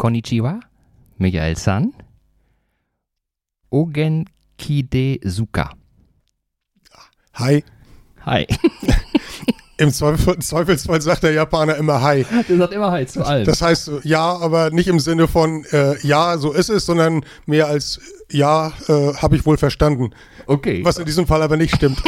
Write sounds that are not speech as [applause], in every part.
Konnichiwa, Michael San, Ogenkide Suka. Hi. Hi. [laughs] Im Zweifel, Zweifelsfall sagt der Japaner immer Hi. Der sagt immer Hi zu allem. Das heißt ja, aber nicht im Sinne von äh, ja, so ist es, sondern mehr als ja, äh, habe ich wohl verstanden. Okay. Was in diesem Fall aber nicht stimmt.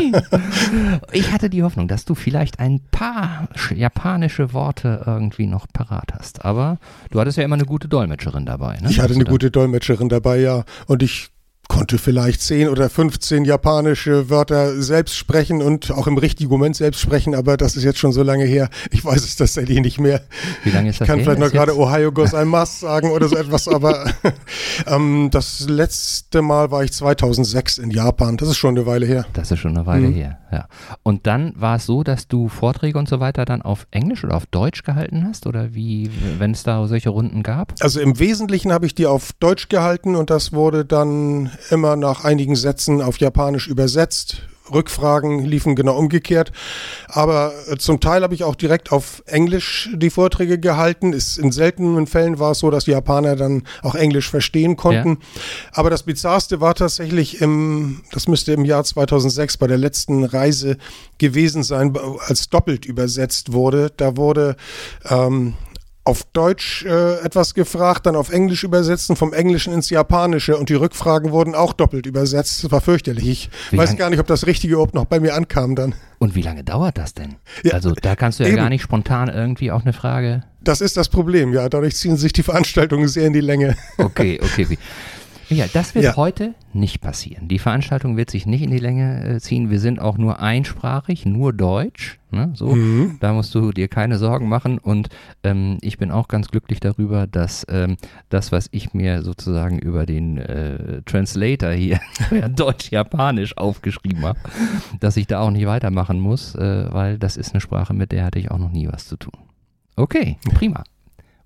[laughs] ich hatte die Hoffnung, dass du vielleicht ein paar japanische Worte irgendwie noch parat hast. Aber du hattest ja immer eine gute Dolmetscherin dabei. Ne? Ich hatte eine gute Dolmetscherin dabei, ja. Und ich konnte vielleicht 10 oder 15 japanische Wörter selbst sprechen und auch im richtigen Moment selbst sprechen, aber das ist jetzt schon so lange her. Ich weiß es tatsächlich nicht mehr. Wie lange ist das Ich kann her? vielleicht noch Ist gerade jetzt- Ohio Gozaimasu sagen oder so [laughs] etwas, aber [laughs] ähm, das letzte Mal war ich 2006 in Japan. Das ist schon eine Weile her. Das ist schon eine Weile Mhm. her, ja. Und dann war es so, dass du Vorträge und so weiter dann auf Englisch oder auf Deutsch gehalten hast? Oder wie, wenn es da solche Runden gab? Also im Wesentlichen habe ich die auf Deutsch gehalten und das wurde dann immer nach einigen Sätzen auf Japanisch übersetzt. Rückfragen liefen genau umgekehrt. Aber äh, zum Teil habe ich auch direkt auf Englisch die Vorträge gehalten. Ist, in seltenen Fällen war es so, dass die Japaner dann auch Englisch verstehen konnten. Aber das Bizarrste war tatsächlich im, das müsste im Jahr 2006 bei der letzten Reise gewesen sein, als doppelt übersetzt wurde. Da wurde ähm, auf Deutsch äh, etwas gefragt, dann auf Englisch übersetzen, vom Englischen ins Japanische und die Rückfragen wurden auch doppelt übersetzt. Das war fürchterlich. Ich Wie weiß gar nicht, ob das Richtige überhaupt noch bei mir ankam dann. Und wie lange dauert das denn? Ja, also da kannst du ja eben. gar nicht spontan irgendwie auch eine Frage. Das ist das Problem, ja. Dadurch ziehen sich die Veranstaltungen sehr in die Länge. Okay, okay. okay. Ja, das wird Ja. heute nicht passieren. Die Veranstaltung wird sich nicht in die Länge äh, ziehen. Wir sind auch nur einsprachig, nur Deutsch. Ne? So, Mhm. da musst du dir keine Sorgen machen. Und ähm, ich bin auch ganz glücklich darüber, dass ähm, das, was ich mir sozusagen über den äh, Translator hier [laughs] ja, Deutsch-Japanisch aufgeschrieben habe, dass ich da auch nicht weitermachen muss, äh, weil das ist eine Sprache, mit der hatte ich auch noch nie was zu tun. Okay, prima.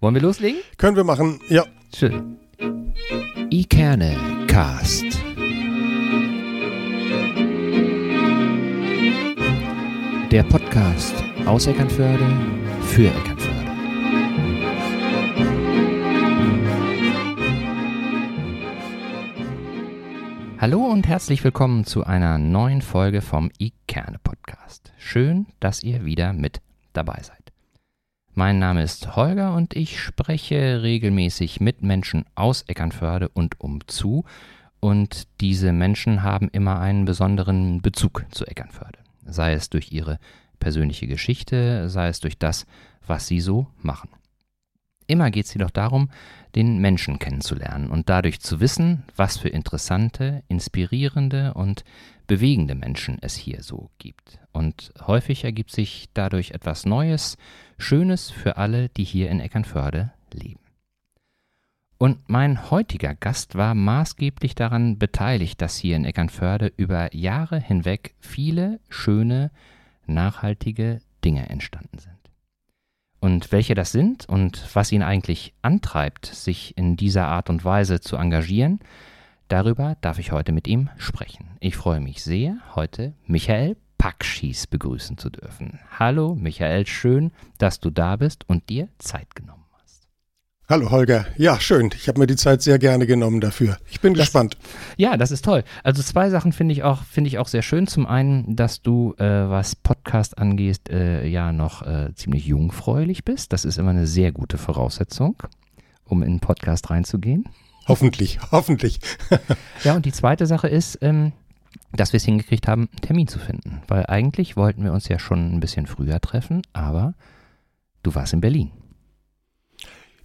Wollen wir loslegen? Können wir machen, ja. Schön. Ikerne Cast. Der Podcast aus Eckernförde für Eckernförde. Hallo und herzlich willkommen zu einer neuen Folge vom Ikerne Podcast. Schön, dass ihr wieder mit dabei seid. Mein Name ist Holger und ich spreche regelmäßig mit Menschen aus Eckernförde und umzu. Und diese Menschen haben immer einen besonderen Bezug zu Eckernförde. Sei es durch ihre persönliche Geschichte, sei es durch das, was sie so machen. Immer geht es jedoch darum, den Menschen kennenzulernen und dadurch zu wissen, was für interessante, inspirierende und bewegende Menschen es hier so gibt. Und häufig ergibt sich dadurch etwas Neues, Schönes für alle, die hier in Eckernförde leben. Und mein heutiger Gast war maßgeblich daran beteiligt, dass hier in Eckernförde über Jahre hinweg viele schöne, nachhaltige Dinge entstanden sind. Und welche das sind und was ihn eigentlich antreibt, sich in dieser Art und Weise zu engagieren, darüber darf ich heute mit ihm sprechen. Ich freue mich sehr, heute Michael Packschieß begrüßen zu dürfen. Hallo Michael, schön, dass du da bist und dir Zeit genommen hast. Hallo Holger. Ja, schön. Ich habe mir die Zeit sehr gerne genommen dafür. Ich bin Das- gespannt. Ja, das ist toll. Also zwei Sachen finde ich auch finde ich auch sehr schön. Zum einen, dass du äh, was Podcast angeht, äh, ja noch äh, ziemlich jungfräulich bist. Das ist immer eine sehr gute Voraussetzung, um in einen Podcast reinzugehen. Hoffentlich, hoffentlich. [laughs] Ja, und die zweite Sache ist, ähm, dass wir es hingekriegt haben, einen Termin zu finden. Weil eigentlich wollten wir uns ja schon ein bisschen früher treffen, aber du warst in Berlin.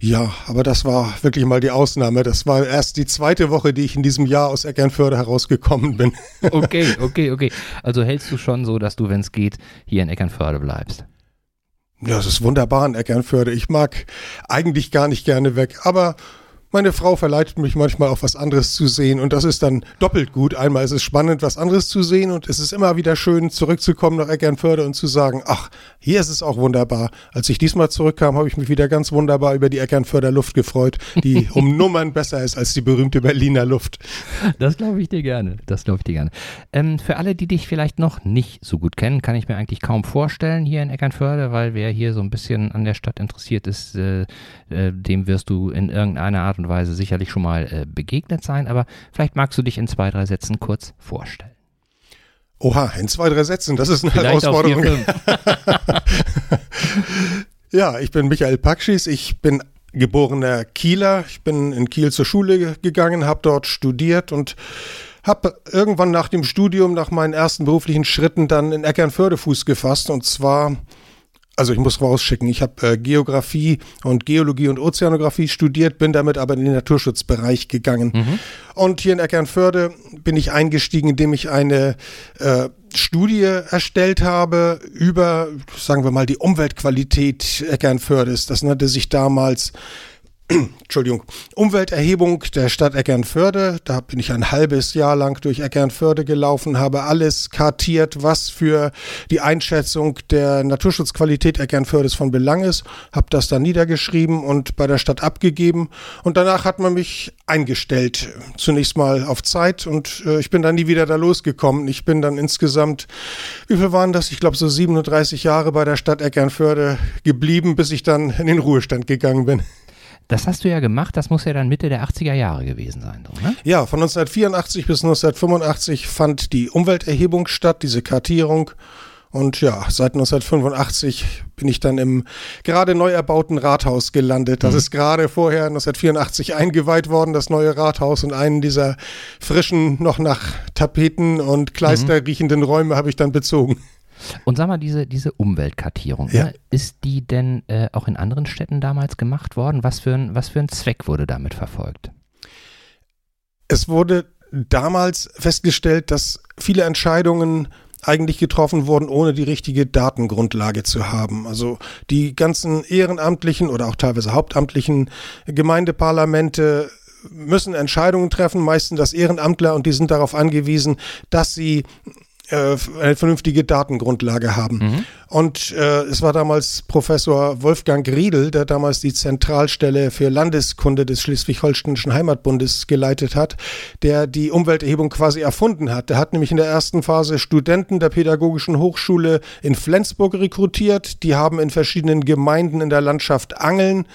Ja, aber das war wirklich mal die Ausnahme. Das war erst die zweite Woche, die ich in diesem Jahr aus Eckernförde herausgekommen bin. [laughs] Okay, okay, okay. Also hältst du schon so, dass du, wenn es geht, hier in Eckernförde bleibst. Ja, das ist wunderbar in Eckernförde. Ich mag eigentlich gar nicht gerne weg, aber meine Frau verleitet mich manchmal auch was anderes zu sehen und das ist dann doppelt gut. Einmal ist es spannend, was anderes zu sehen und es ist immer wieder schön, zurückzukommen nach Eckernförde und zu sagen, ach, hier ist es auch wunderbar. Als ich diesmal zurückkam, habe ich mich wieder ganz wunderbar über die Eckernförder Luft gefreut, die [laughs] um Nummern besser ist als die berühmte Berliner Luft. Das glaube ich dir gerne. Das glaube ich dir gerne. Ähm, für alle, die dich vielleicht noch nicht so gut kennen, kann ich mir eigentlich kaum vorstellen hier in Eckernförde, weil wer hier so ein bisschen an der Stadt interessiert ist, äh, äh, dem wirst du in irgendeiner Art und Weise sicherlich schon mal äh, begegnet sein, aber vielleicht magst du dich in zwei, drei Sätzen kurz vorstellen. Oha, in zwei, drei Sätzen, das ist eine vielleicht Herausforderung. [laughs] ja, ich bin Michael Pakschis, ich bin geborener Kieler. Ich bin in Kiel zur Schule gegangen, habe dort studiert und habe irgendwann nach dem Studium, nach meinen ersten beruflichen Schritten dann in Eckernförde Fuß gefasst und zwar also ich muss rausschicken, ich habe äh, Geografie und Geologie und Ozeanographie studiert, bin damit aber in den Naturschutzbereich gegangen. Mhm. Und hier in Eckernförde bin ich eingestiegen, indem ich eine äh, Studie erstellt habe über, sagen wir mal, die Umweltqualität Eckernfördes. Das nannte sich damals [clears throat] Entschuldigung, Umwelterhebung der Stadt Eckernförde. Da bin ich ein halbes Jahr lang durch Eckernförde gelaufen, habe alles kartiert, was für die Einschätzung der Naturschutzqualität Eckernfördes von Belang ist, habe das dann niedergeschrieben und bei der Stadt abgegeben. Und danach hat man mich eingestellt, zunächst mal auf Zeit und äh, ich bin dann nie wieder da losgekommen. Ich bin dann insgesamt, wie viel waren das? Ich glaube so 37 Jahre bei der Stadt Eckernförde geblieben, bis ich dann in den Ruhestand gegangen bin. Das hast du ja gemacht, das muss ja dann Mitte der 80er Jahre gewesen sein. So, ne? Ja, von 1984 bis 1985 fand die Umwelterhebung statt, diese Kartierung. Und ja, seit 1985 bin ich dann im gerade neu erbauten Rathaus gelandet. Das mhm. ist gerade vorher 1984 eingeweiht worden, das neue Rathaus. Und einen dieser frischen, noch nach Tapeten und Kleister mhm. riechenden Räume habe ich dann bezogen. Und sag mal, diese, diese Umweltkartierung, ja. ne, ist die denn äh, auch in anderen Städten damals gemacht worden? Was für, ein, was für ein Zweck wurde damit verfolgt? Es wurde damals festgestellt, dass viele Entscheidungen eigentlich getroffen wurden, ohne die richtige Datengrundlage zu haben. Also die ganzen ehrenamtlichen oder auch teilweise hauptamtlichen Gemeindeparlamente müssen Entscheidungen treffen, meistens das Ehrenamtler, und die sind darauf angewiesen, dass sie äh, eine vernünftige Datengrundlage haben. Mhm. Und äh, es war damals Professor Wolfgang Riedel, der damals die Zentralstelle für Landeskunde des Schleswig-Holsteinischen Heimatbundes geleitet hat, der die Umwelterhebung quasi erfunden hat. Der hat nämlich in der ersten Phase Studenten der Pädagogischen Hochschule in Flensburg rekrutiert. Die haben in verschiedenen Gemeinden in der Landschaft Angeln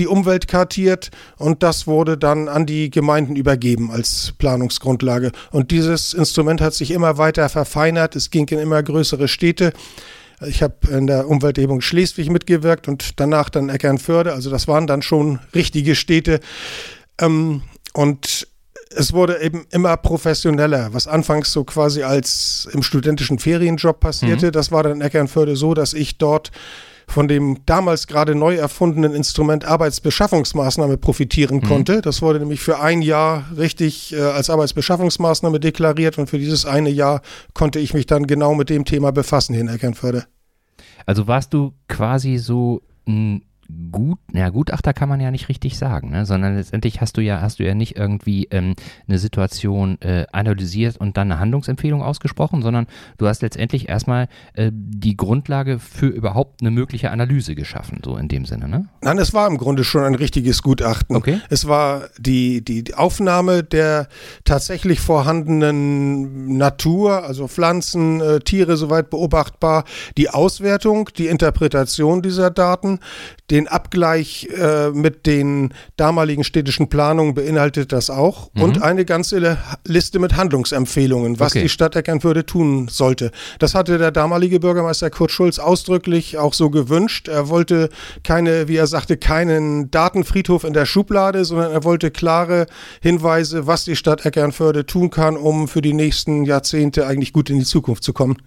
die Umwelt kartiert und das wurde dann an die Gemeinden übergeben als Planungsgrundlage. Und dieses Instrument hat sich immer weiter verfeinert. Es ging in immer größere Städte. Ich habe in der Umwelthebung Schleswig mitgewirkt und danach dann Eckernförde. Also das waren dann schon richtige Städte. Ähm, und es wurde eben immer professioneller, was anfangs so quasi als im studentischen Ferienjob passierte. Mhm. Das war dann Eckernförde so, dass ich dort von dem damals gerade neu erfundenen Instrument Arbeitsbeschaffungsmaßnahme profitieren mhm. konnte. Das wurde nämlich für ein Jahr richtig äh, als Arbeitsbeschaffungsmaßnahme deklariert und für dieses eine Jahr konnte ich mich dann genau mit dem Thema befassen hier in Eckernförde. Also warst du quasi so ein Gut, naja, Gutachter kann man ja nicht richtig sagen, ne? sondern letztendlich hast du ja, hast du ja nicht irgendwie ähm, eine Situation äh, analysiert und dann eine Handlungsempfehlung ausgesprochen, sondern du hast letztendlich erstmal äh, die Grundlage für überhaupt eine mögliche Analyse geschaffen, so in dem Sinne, ne? Nein, es war im Grunde schon ein richtiges Gutachten. Okay. Es war die, die Aufnahme der tatsächlich vorhandenen Natur, also Pflanzen, äh, Tiere soweit beobachtbar, die Auswertung, die Interpretation dieser Daten, den Abgleich äh, mit den damaligen städtischen Planungen beinhaltet das auch mhm. und eine ganze Liste mit Handlungsempfehlungen, was okay. die Stadt Eckernförde tun sollte. Das hatte der damalige Bürgermeister Kurt Schulz ausdrücklich auch so gewünscht. Er wollte keine, wie er sagte, keinen Datenfriedhof in der Schublade, sondern er wollte klare Hinweise, was die Stadt Eckernförde tun kann, um für die nächsten Jahrzehnte eigentlich gut in die Zukunft zu kommen.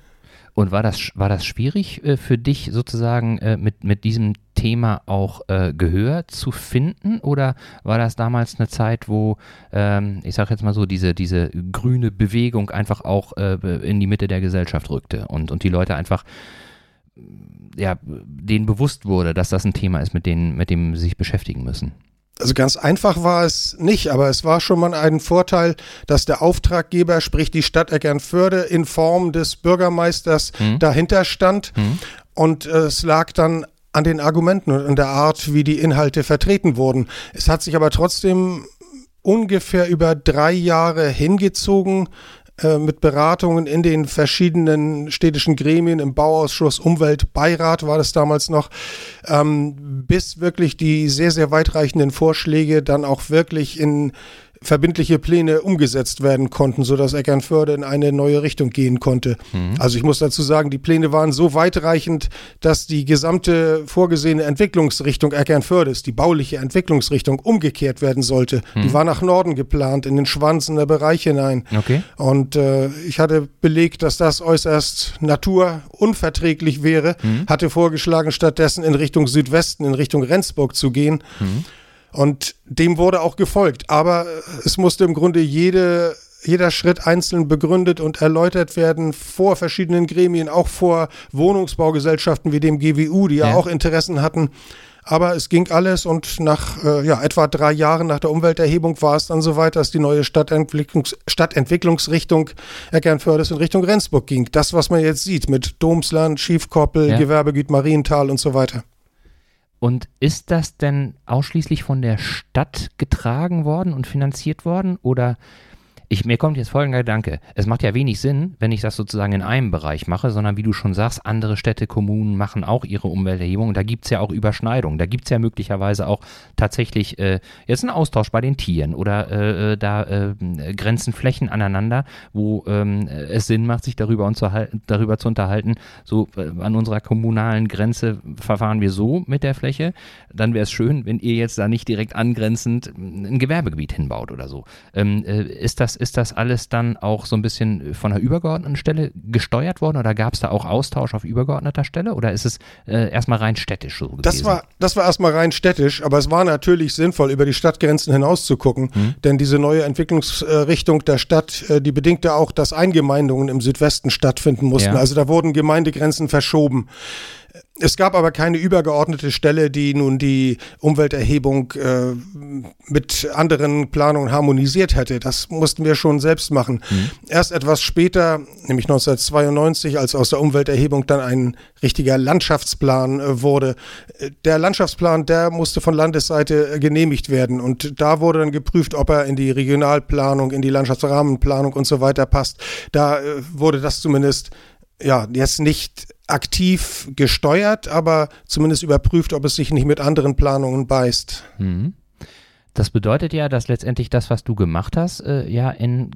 Und war das, war das schwierig äh, für dich sozusagen äh, mit, mit diesem Thema auch äh, Gehör zu finden? Oder war das damals eine Zeit, wo, ähm, ich sage jetzt mal so, diese, diese grüne Bewegung einfach auch äh, in die Mitte der Gesellschaft rückte und, und die Leute einfach ja, denen bewusst wurde, dass das ein Thema ist, mit, denen, mit dem sie sich beschäftigen müssen? Also ganz einfach war es nicht, aber es war schon mal ein Vorteil, dass der Auftraggeber, sprich die Stadt Eckernförde, in Form des Bürgermeisters mhm. dahinter stand. Mhm. Und äh, es lag dann an den Argumenten und an der Art, wie die Inhalte vertreten wurden. Es hat sich aber trotzdem ungefähr über drei Jahre hingezogen, äh, mit Beratungen in den verschiedenen städtischen Gremien, im Bauausschuss, Umweltbeirat war das damals noch, ähm, bis wirklich die sehr, sehr weitreichenden Vorschläge dann auch wirklich in verbindliche Pläne umgesetzt werden konnten, sodass Eckernförde in eine neue Richtung gehen konnte. Mhm. Also ich muss dazu sagen, die Pläne waren so weitreichend, dass die gesamte vorgesehene Entwicklungsrichtung Eckernfördes, die bauliche Entwicklungsrichtung, umgekehrt werden sollte. Mhm. Die war nach Norden geplant, in den Schwanz in der Bereich hinein. Okay. Und äh, ich hatte belegt, dass das äußerst naturunverträglich wäre, mhm. hatte vorgeschlagen, stattdessen in Richtung Südwesten, in Richtung Rendsburg zu gehen. Und dem wurde auch gefolgt. Aber es musste im Grunde jede, jeder Schritt einzeln begründet und erläutert werden vor verschiedenen Gremien, auch vor Wohnungsbaugesellschaften wie dem GWU, die ja, ja auch Interessen hatten. Aber es ging alles und nach äh, ja, etwa drei Jahren nach der Umwelterhebung war es dann soweit, dass die neue Stadtentwicklungs Stadtentwicklungsrichtung Eckernfördes in Richtung Rendsburg ging. Das, was man jetzt sieht mit Domsland, Schiefkoppel, ja. Gewerbegebiet Marienthal und so weiter. Und ist das denn ausschließlich von der Stadt getragen worden und finanziert worden oder ich, mir kommt jetzt folgender Gedanke. Es macht ja wenig Sinn, wenn ich das sozusagen in einem Bereich mache, sondern wie du schon sagst, andere Städte, Kommunen machen auch ihre Umwelterhebung. Da gibt es ja auch Überschneidungen. Da gibt es ja möglicherweise auch tatsächlich äh, jetzt einen Austausch bei den Tieren oder äh, äh da äh, grenzen Flächen aneinander, wo ähm, es Sinn macht, sich darüber, darüber zu unterhalten. So äh, an unserer kommunalen Grenze verfahren wir so mit der Fläche. Dann wäre es schön, wenn ihr jetzt da nicht direkt angrenzend ein Gewerbegebiet hinbaut oder so. Ähm, äh, ist das ist das alles dann auch so ein bisschen von einer übergeordneten Stelle gesteuert worden oder gab es da auch Austausch auf übergeordneter Stelle oder ist es äh, erstmal rein städtisch so gewesen? Das war, das war erstmal rein städtisch, aber es war natürlich sinnvoll, über die Stadtgrenzen hinaus zu gucken, mhm. denn diese neue Entwicklungsrichtung der Stadt, äh, die bedingte auch, dass Eingemeindungen im Südwesten stattfinden mussten. Ja. Also da wurden Gemeindegrenzen verschoben. Es gab aber keine übergeordnete Stelle, die nun die Umwelterhebung äh, mit anderen Planungen harmonisiert hätte. Das mussten wir schon selbst machen. Mhm. Erst etwas später, nämlich 1992, als aus der Umwelterhebung dann ein richtiger Landschaftsplan äh, wurde. Der Landschaftsplan, der musste von Landesseite äh, genehmigt werden und da wurde dann geprüft, ob er in die Regionalplanung, in die Landschaftsrahmenplanung und so weiter passt. Da äh, wurde das zumindest ja, jetzt nicht aktiv gesteuert, aber zumindest überprüft, ob es sich nicht mit anderen Planungen beißt. Mhm. Das bedeutet ja, dass letztendlich das, was du gemacht hast, äh, ja in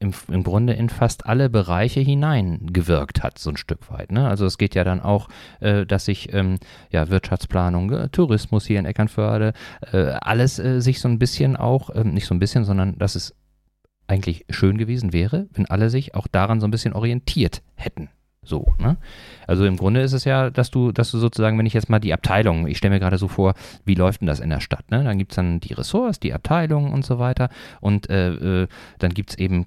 im, im Grunde in fast alle Bereiche hineingewirkt hat, so ein Stück weit. Ne? Also es geht ja dann auch, äh, dass sich ähm, ja, Wirtschaftsplanung, äh, Tourismus hier in Eckernförde, äh, alles äh, sich so ein bisschen auch, ähm, nicht so ein bisschen, sondern dass es eigentlich schön gewesen wäre, wenn alle sich auch daran so ein bisschen orientiert hätten. So, ne? Also im Grunde ist es ja, dass du, dass du sozusagen, wenn ich jetzt mal die Abteilung, ich stelle mir gerade so vor, wie läuft denn das in der Stadt? Ne? Dann gibt es dann die Ressorts, die Abteilungen und so weiter. Und äh, äh, dann gibt es eben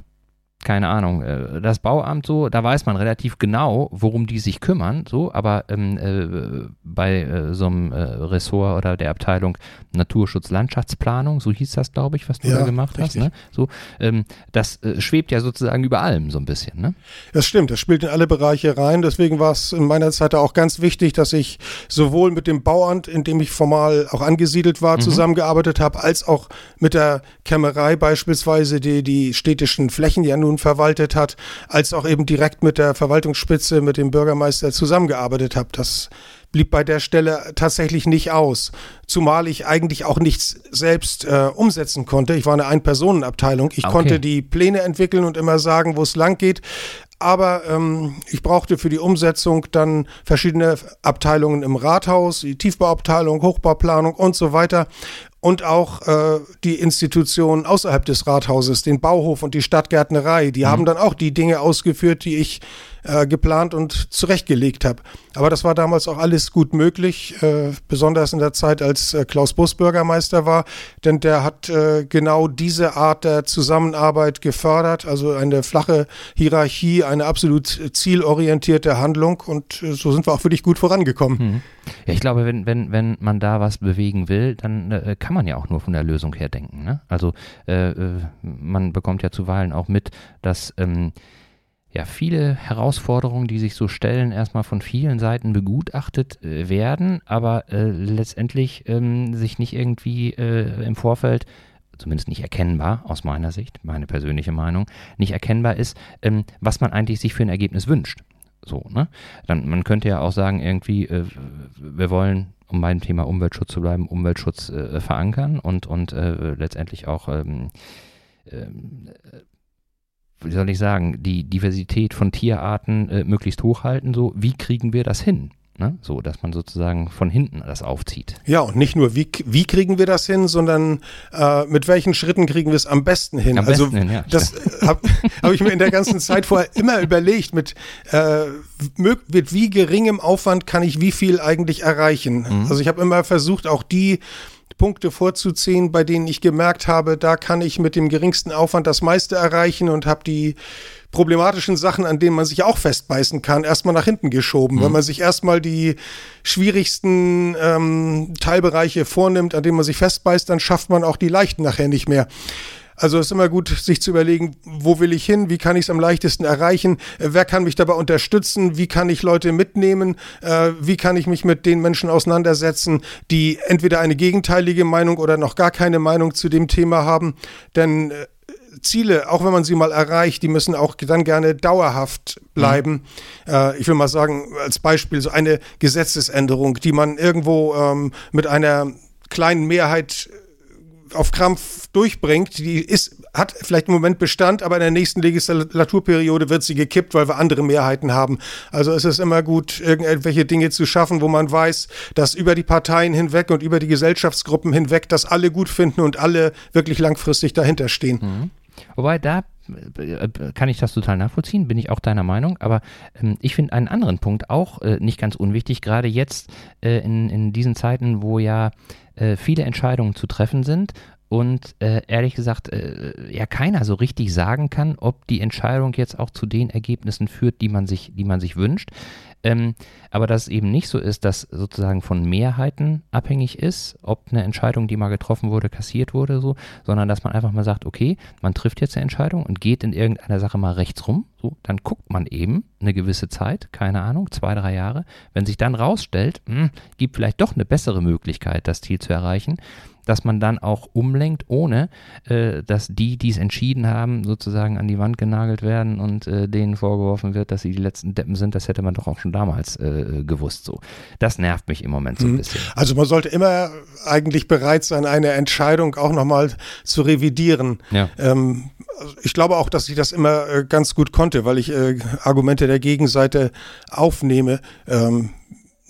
keine Ahnung, äh, das Bauamt so, da weiß man relativ genau, worum die sich kümmern, so, aber ähm, äh, bei äh, so einem äh, Ressort oder der Abteilung Naturschutz, Landschaftsplanung, so hieß das, glaube ich, was du ja, da gemacht richtig. hast, ne? So, ähm, das äh, schwebt ja sozusagen über allem so ein bisschen, ne? Das stimmt, das spielt in alle Bereiche rein, deswegen war es in meiner Zeit auch ganz wichtig, dass ich sowohl mit dem Bauamt, in dem ich formal auch angesiedelt war, mhm. zusammengearbeitet habe, als auch mit der Kämmerei beispielsweise, die die städtischen Flächen ja nur nun verwaltet hat, als auch eben direkt mit der Verwaltungsspitze, mit dem Bürgermeister zusammengearbeitet habe. Das blieb bei der Stelle tatsächlich nicht aus. Zumal ich eigentlich auch nichts selbst äh, umsetzen konnte. Ich war eine Ein-Personen-Abteilung. Ich okay. konnte die Pläne entwickeln und immer sagen, wo es lang geht. Aber ähm, ich brauchte für die Umsetzung dann verschiedene Abteilungen im Rathaus, die Tiefbauabteilung, Hochbauplanung und so weiter und auch äh, die Institutionen außerhalb des Rathauses, den Bauhof und die Stadtgärtnerei, die mhm. haben dann auch die Dinge ausgeführt, die ich äh, geplant und zurechtgelegt habe. Aber das war damals auch alles gut möglich, äh, besonders in der Zeit, als äh, Klaus Bus Bürgermeister war, denn der hat äh, genau diese Art der Zusammenarbeit gefördert, also eine flache Hierarchie, eine absolut zielorientierte Handlung und äh, so sind wir auch wirklich gut vorangekommen. Hm. Ja, ich glaube, wenn, wenn, wenn man da was bewegen will, dann äh, kann man ja auch nur von der Lösung her denken. Ne? Also man bekommt ja zuweilen auch mit, dass ähm, ja, viele Herausforderungen, die sich so stellen, erstmal von vielen Seiten begutachtet äh, werden, aber äh, letztendlich ähm, sich nicht irgendwie äh, im Vorfeld, zumindest nicht erkennbar aus meiner Sicht, meine persönliche Meinung, nicht erkennbar ist, ähm, was man eigentlich sich für ein Ergebnis wünscht. So, ne? Dann, man könnte ja auch sagen, irgendwie, äh, wir wollen, um beim Thema Umweltschutz zu bleiben, Umweltschutz äh, verankern und, und äh, letztendlich auch ähm, ähm wie soll ich sagen, die Diversität von Tierarten äh, möglichst hochhalten, so, wie kriegen wir das hin? Ne? So, dass man sozusagen von hinten das aufzieht. Ja, und nicht nur, wie, wie kriegen wir das hin, sondern äh, mit welchen Schritten kriegen wir es am besten hin? Am also, besten hin, ja. Das habe hab ich mir in der ganzen [laughs] Zeit vorher immer überlegt, mit, äh, mit wie geringem Aufwand kann ich wie viel eigentlich erreichen? Mhm. Also, ich habe immer versucht, auch die Punkte vorzuziehen, bei denen ich gemerkt habe, da kann ich mit dem geringsten Aufwand das meiste erreichen und habe die problematischen Sachen, an denen man sich auch festbeißen kann, erstmal nach hinten geschoben. Mhm. Wenn man sich erstmal die schwierigsten ähm, Teilbereiche vornimmt, an denen man sich festbeißt, dann schafft man auch die leichten nachher nicht mehr. Also es ist immer gut, sich zu überlegen, wo will ich hin, wie kann ich es am leichtesten erreichen, äh, wer kann mich dabei unterstützen, wie kann ich Leute mitnehmen, äh, wie kann ich mich mit den Menschen auseinandersetzen, die entweder eine gegenteilige Meinung oder noch gar keine Meinung zu dem Thema haben. Denn äh, Ziele, auch wenn man sie mal erreicht, die müssen auch dann gerne dauerhaft bleiben. Mhm. Äh, ich will mal sagen, als Beispiel so eine Gesetzesänderung, die man irgendwo ähm, mit einer kleinen Mehrheit auf Krampf durchbringt, die ist, hat vielleicht im Moment Bestand, aber in der nächsten Legislaturperiode wird sie gekippt, weil wir andere Mehrheiten haben. Also es ist immer gut, irgendwelche Dinge zu schaffen, wo man weiß, dass über die Parteien hinweg und über die Gesellschaftsgruppen hinweg, dass alle gut finden und alle wirklich langfristig dahinter stehen. Mhm. Wobei da äh, kann ich das total nachvollziehen, bin ich auch deiner Meinung, aber ähm, ich finde einen anderen Punkt auch äh, nicht ganz unwichtig, gerade jetzt äh, in, in diesen Zeiten, wo ja äh, viele Entscheidungen zu treffen sind und äh, ehrlich gesagt äh, ja keiner so richtig sagen kann, ob die Entscheidung jetzt auch zu den Ergebnissen führt, die man sich, die man sich wünscht. Ähm, aber dass es eben nicht so ist, dass sozusagen von Mehrheiten abhängig ist, ob eine Entscheidung, die mal getroffen wurde, kassiert wurde, so, sondern dass man einfach mal sagt, okay, man trifft jetzt eine Entscheidung und geht in irgendeiner Sache mal rechts rum, so, dann guckt man eben eine gewisse Zeit, keine Ahnung, zwei, drei Jahre. Wenn sich dann rausstellt, mh, hm, gibt vielleicht doch eine bessere Möglichkeit, das Ziel zu erreichen, dass man dann auch umlenkt, ohne äh, dass die, die es entschieden haben, sozusagen an die Wand genagelt werden und äh, denen vorgeworfen wird, dass sie die letzten Deppen sind. Das hätte man doch auch schon damals äh, gewusst. So, das nervt mich im Moment so ein mhm. bisschen. Also man sollte immer eigentlich bereit sein, eine Entscheidung auch nochmal zu revidieren. Ja. Ähm, ich glaube auch, dass ich das immer äh, ganz gut konnte, weil ich äh, Argumente der Gegenseite aufnehme. Ähm,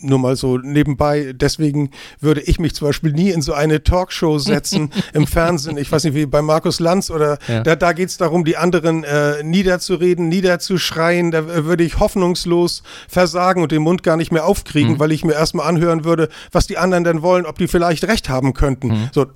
nur mal so nebenbei. Deswegen würde ich mich zum Beispiel nie in so eine Talkshow setzen [laughs] im Fernsehen. Ich weiß nicht, wie bei Markus Lanz oder ja. da, da geht es darum, die anderen äh, niederzureden, niederzuschreien. Da würde ich hoffnungslos versagen und den Mund gar nicht mehr aufkriegen, mhm. weil ich mir erstmal anhören würde, was die anderen denn wollen, ob die vielleicht recht haben könnten. Mhm. So,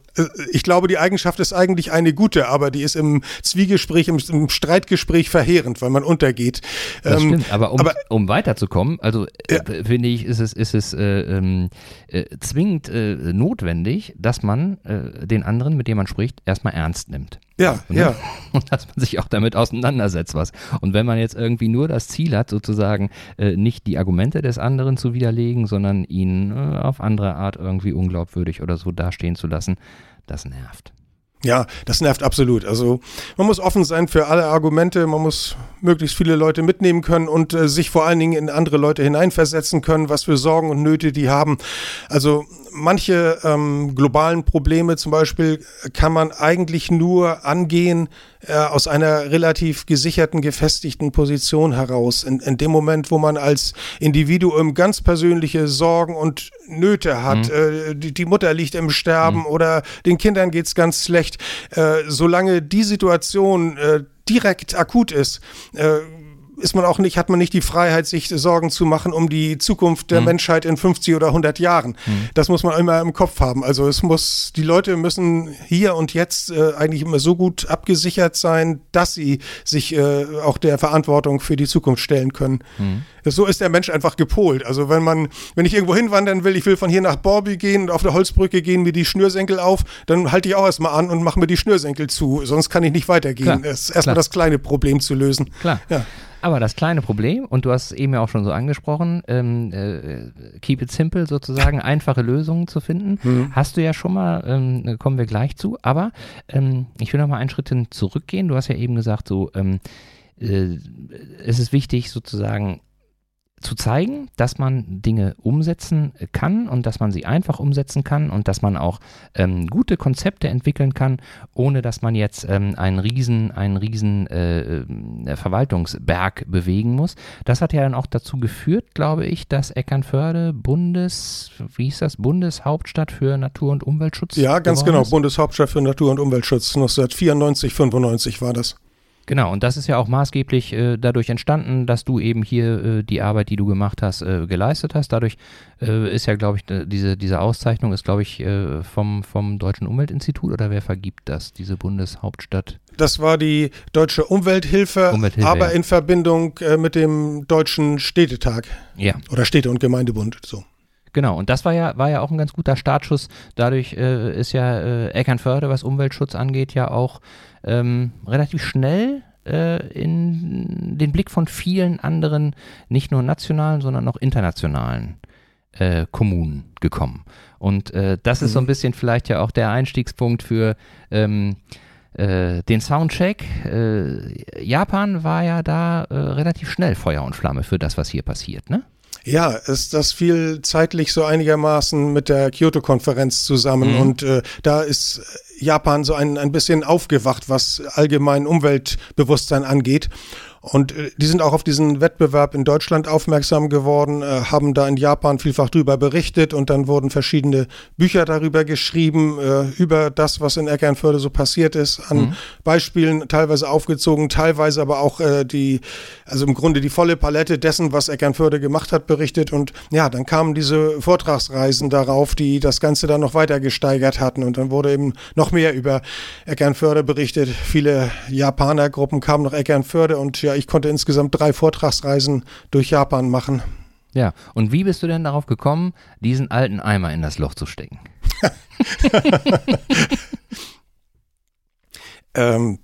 ich glaube, die Eigenschaft ist eigentlich eine gute, aber die ist im Zwiegespräch, im, im Streitgespräch verheerend, weil man untergeht. Das ähm, stimmt, aber um, aber, um weiterzukommen, also äh, ja. finde ich, ist es, ist es äh, ähm, äh, zwingend äh, notwendig, dass man äh, den anderen, mit dem man spricht, erstmal ernst nimmt. Ja, und, ja. [laughs] Und dass man sich auch damit auseinandersetzt, was. Und wenn man jetzt irgendwie nur das Ziel hat, sozusagen nicht die Argumente des anderen zu widerlegen, sondern ihn auf andere Art irgendwie unglaubwürdig oder so dastehen zu lassen, das nervt. Ja, das nervt absolut. Also man muss offen sein für alle Argumente, man muss möglichst viele Leute mitnehmen können und äh, sich vor allen Dingen in andere Leute hineinversetzen können, was für Sorgen und Nöte die haben. Also manche ähm, globalen Probleme zum Beispiel kann man eigentlich nur angehen äh, aus einer relativ gesicherten, gefestigten Position heraus. In, in, dem Moment, wo man als Individuum ganz persönliche Sorgen und Nöte hat, mhm. äh, die, die, Mutter liegt im Sterben mhm. oder den Kindern geht's ganz schlecht, äh, solange die Situation äh, direkt akut ist, äh, ist man auch nicht, hat man nicht die Freiheit, sich Sorgen zu machen um die Zukunft der Mhm. Menschheit in 50 oder 100 Jahren. Mhm. Das muss man immer im Kopf haben. Also es muss, die Leute müssen hier und jetzt äh, eigentlich immer so gut abgesichert sein, dass sie sich äh, auch der Verantwortung für die Zukunft stellen können. Mhm. So ist der Mensch einfach gepolt. Also wenn man, wenn ich irgendwo hinwandern will, ich will von hier nach Borby gehen und auf der Holzbrücke gehen mir die Schnürsenkel auf, dann halte ich auch erstmal an und mache mir die Schnürsenkel zu. Sonst kann ich nicht weitergehen. Klar, Es ist erstmal das kleine Problem zu lösen. Klar. Ja. Aber das kleine Problem, und du hast es eben ja auch schon so angesprochen, ähm, äh, keep it simple sozusagen, einfache Lösungen zu finden, Mhm. hast du ja schon mal, ähm, kommen wir gleich zu. Aber ähm, ich will noch mal einen Schritt hin zurückgehen. Du hast ja eben gesagt, so, ähm, äh, es ist wichtig sozusagen zu zeigen, dass man Dinge umsetzen kann und dass man sie einfach umsetzen kann und dass man auch ähm, gute Konzepte entwickeln kann, ohne dass man jetzt ähm, einen riesen, einen riesen äh, äh, Verwaltungsberg bewegen muss. Das hat ja dann auch dazu geführt, glaube ich, dass Eckernförde Bundes, wie hieß das, Bundeshauptstadt für Natur- und Umweltschutz Ja, ganz genau. ist. Bundeshauptstadt für Natur- und Umweltschutz. 1994, 95 war das. Genau, und das ist ja auch maßgeblich äh, dadurch entstanden, dass du eben hier äh, die Arbeit, die du gemacht hast, äh, geleistet hast. Dadurch äh, ist ja, glaube ich, diese, diese Auszeichnung ist, glaube ich, äh, vom, vom Deutschen Umweltinstitut oder wer vergibt das, diese Bundeshauptstadt? Das war die Deutsche Umwelthilfe, Umwelthilfe, aber ja. in Verbindung äh, mit dem Deutschen Städtetag Ja, oder Städte- und Gemeindebund. So. Genau. Und das war ja, war ja auch ein ganz guter Startschuss. Dadurch äh, ist ja äh, Eckernförde, was Umweltschutz angeht, ja auch ähm, relativ schnell äh, in den Blick von vielen anderen, nicht nur nationalen, sondern auch internationalen äh, Kommunen gekommen. Und äh, das ist so ein bisschen vielleicht ja auch der Einstiegspunkt für ähm, äh, den Soundcheck. Äh, Japan war ja da relativ schnell Feuer und Flamme für das, was hier passiert, ne? Ja, ist das fiel zeitlich so einigermaßen mit der Kyoto-Konferenz zusammen Mhm. und äh, da ist Japan so ein, ein bisschen aufgewacht, was allgemein Umweltbewusstsein angeht. Und äh, die sind auch auf diesen Wettbewerb in Deutschland aufmerksam geworden, äh, haben da in Japan vielfach drüber berichtet und dann wurden verschiedene Bücher darüber geschrieben, äh, über das, was in Eckernförde so passiert ist, an Mhm. Beispielen teilweise aufgezogen, teilweise aber auch die, also im Grunde die volle Palette dessen, was Eckernförde gemacht hat, berichtet. Und ja, dann kamen diese Vortragsreisen darauf, die das Ganze dann noch weiter gesteigert hatten. Und dann wurde eben noch mehr über Eckernförde berichtet. Viele Japanergruppen kamen nach Eckernförde und ja, ich konnte insgesamt drei Vortragsreisen durch Japan machen. Ja, und wie bist du denn darauf gekommen, diesen alten Eimer in das Loch zu stecken? [laughs] Ähm,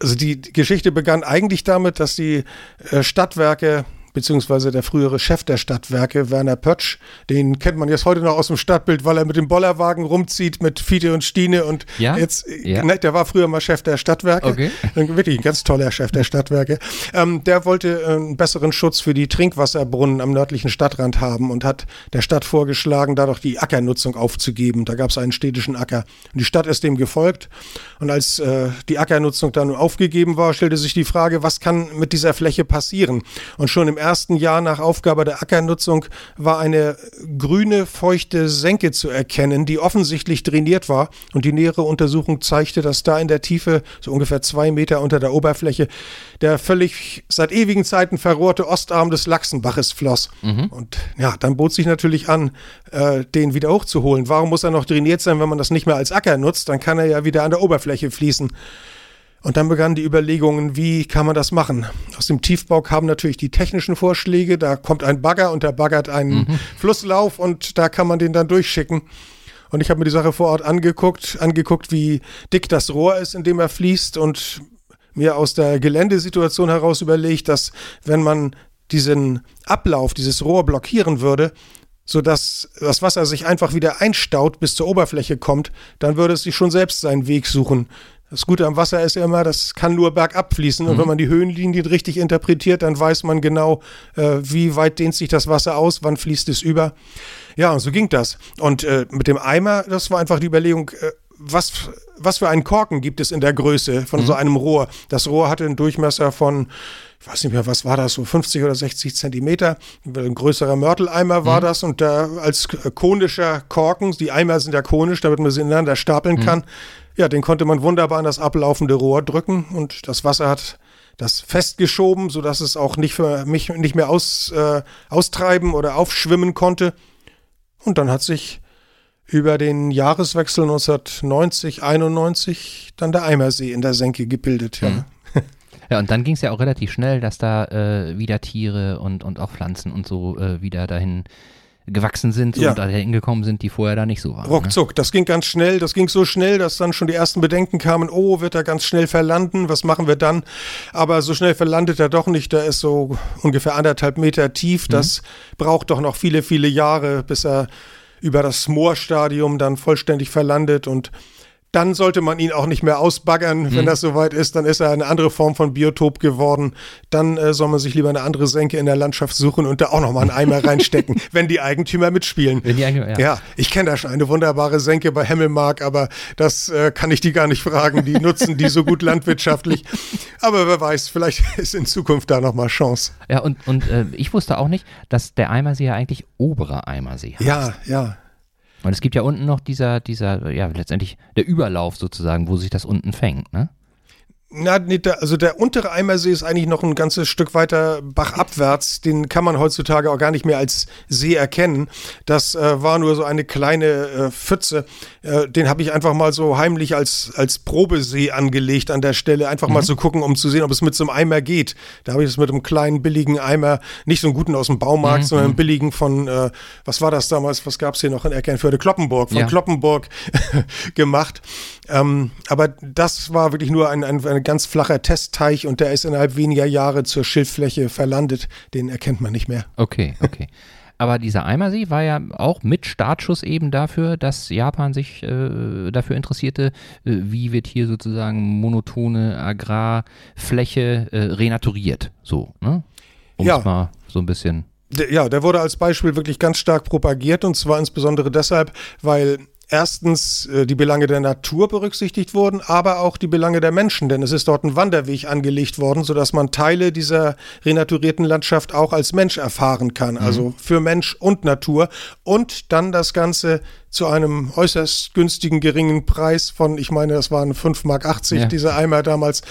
also die Geschichte begann eigentlich damit, dass die äh, Stadtwerke beziehungsweise der frühere Chef der Stadtwerke, Werner Pötsch, den kennt man jetzt heute noch aus dem Stadtbild, weil er mit dem Bollerwagen rumzieht mit Fiete und Stine und Ja? jetzt, Ja. ne, der war früher mal Chef der Stadtwerke. Okay. [laughs] Wirklich ein ganz toller Chef der Stadtwerke. Ähm, der wollte äh, einen besseren Schutz für die Trinkwasserbrunnen am nördlichen Stadtrand haben und hat der Stadt vorgeschlagen, dadurch die Ackernutzung aufzugeben. Da gab es einen städtischen Acker. Und die Stadt ist dem gefolgt. Und als äh, die Ackernutzung dann aufgegeben war, stellte sich die Frage, was kann mit dieser Fläche passieren? Und schon im ersten Jahr nach Aufgabe der Ackernutzung war eine grüne, feuchte Senke zu erkennen, die offensichtlich drainiert war. Und die nähere Untersuchung zeigte, dass da in der Tiefe, so ungefähr zwei Meter unter der Oberfläche, der völlig seit ewigen Zeiten verrohrte Ostarm des Lachsenbaches floss. Und ja, dann bot sich natürlich an, äh, den wieder hochzuholen. Warum muss er noch drainiert sein, wenn man das nicht mehr als Acker nutzt? Dann kann er ja wieder an der Oberfläche fließen. Und dann begannen die Überlegungen, wie kann man das machen? Aus dem Tiefbau kamen natürlich die technischen Vorschläge. Da kommt ein Bagger und der baggert einen Flusslauf und da kann man den dann durchschicken. Und ich habe mir die Sache vor Ort angeguckt, angeguckt, wie dick das Rohr ist, in dem er fließt und mir aus der Geländesituation heraus überlegt, dass wenn man diesen Ablauf, dieses Rohr blockieren würde, sodass das Wasser sich einfach wieder einstaut, bis zur Oberfläche kommt, dann würde es sich schon selbst seinen Weg suchen. Das Gute am Wasser ist ja immer, das kann nur bergab fließen. Und wenn man die Höhenlinien richtig interpretiert, dann weiß man genau, äh, wie weit dehnt sich das Wasser aus, wann fließt es über. Ja, und so ging das. Und äh, mit dem Eimer, das war einfach die Überlegung, äh, was, was für einen Korken gibt es in der Größe von so einem Rohr? Das Rohr hatte einen Durchmesser von, ich weiß nicht mehr, was war das, so 50 oder 60 Zentimeter. Ein größerer Mörteleimer war das und da als k- konischer Korken, die Eimer sind ja konisch, damit man sie ineinander stapeln kann. Ja, den konnte man wunderbar an das ablaufende Rohr drücken und das Wasser hat das festgeschoben, sodass es auch nicht für mich nicht mehr aus, äh, austreiben oder aufschwimmen konnte. Und dann hat sich über den Jahreswechsel 1990, 91 dann der Eimersee in der Senke gebildet. Ja, mhm. [laughs] ja und dann ging es ja auch relativ schnell, dass da äh, wieder Tiere und, und auch Pflanzen und so äh, wieder dahin gewachsen sind ja. und da hingekommen sind, die vorher da nicht so waren. Ne? Ruckzuck, ne? das ging ganz schnell, das ging so schnell, dass dann schon die ersten Bedenken kamen, oh, wird er ganz schnell verlanden, was machen wir dann? Aber so schnell verlandet er doch nicht, der ist so ungefähr anderthalb Meter tief, das mhm. braucht doch noch viele, viele Jahre, bis er über das Moorstadium dann vollständig verlandet und dann sollte man ihn auch nicht mehr ausbaggern, wenn mhm. das soweit ist. Dann ist er eine andere Form von Biotop geworden. Dann äh, soll man sich lieber eine andere Senke in der Landschaft suchen und da auch nochmal einen Eimer [laughs] reinstecken, wenn die Eigentümer mitspielen. Wenn die Eigentümer, ja. ja, ich kenne da schon eine wunderbare Senke bei Hemmelmark, aber das äh, kann ich die gar nicht fragen. Die nutzen die so gut landwirtschaftlich. Aber wer weiß, vielleicht [laughs] ist in Zukunft da nochmal Chance. Ja, und, und äh, ich wusste auch nicht, dass der Eimersee ja eigentlich oberer Eimersee heißt. Ja, ja. Und es gibt ja unten noch dieser, dieser, ja, letztendlich der Überlauf sozusagen, wo sich das unten fängt, ne? Na, nee, der, also der untere Eimersee ist eigentlich noch ein ganzes Stück weiter bachabwärts. Den kann man heutzutage auch gar nicht mehr als See erkennen. Das äh, war nur so eine kleine äh, Pfütze. Äh, den habe ich einfach mal so heimlich als, als Probesee angelegt an der Stelle. Einfach mhm. mal zu gucken, um zu sehen, ob es mit so einem Eimer geht. Da habe ich es mit einem kleinen, billigen Eimer, nicht so einen guten aus dem Baumarkt, mhm. sondern einen mhm. billigen von, äh, was war das damals, was gab es hier noch in Erkennförde? Kloppenburg, von ja. Kloppenburg [laughs] gemacht. Ähm, aber das war wirklich nur ein, ein, ein ganz flacher Testteich und der ist innerhalb weniger Jahre zur Schilffläche verlandet. Den erkennt man nicht mehr. Okay, [laughs] okay. Aber dieser Eimersee war ja auch mit Startschuss eben dafür, dass Japan sich äh, dafür interessierte, äh, wie wird hier sozusagen monotone Agrarfläche äh, renaturiert. So, ne? Um ja. mal so ein bisschen. Ja, der wurde als Beispiel wirklich ganz stark propagiert und zwar insbesondere deshalb, weil erstens äh, die Belange der Natur berücksichtigt wurden, aber auch die Belange der Menschen, denn es ist dort ein Wanderweg angelegt worden, sodass man Teile dieser renaturierten Landschaft auch als Mensch erfahren kann, also mhm. für Mensch und Natur und dann das Ganze zu einem äußerst günstigen, geringen Preis von, ich meine, das waren 5,80 Mark, ja. diese Eimer damals.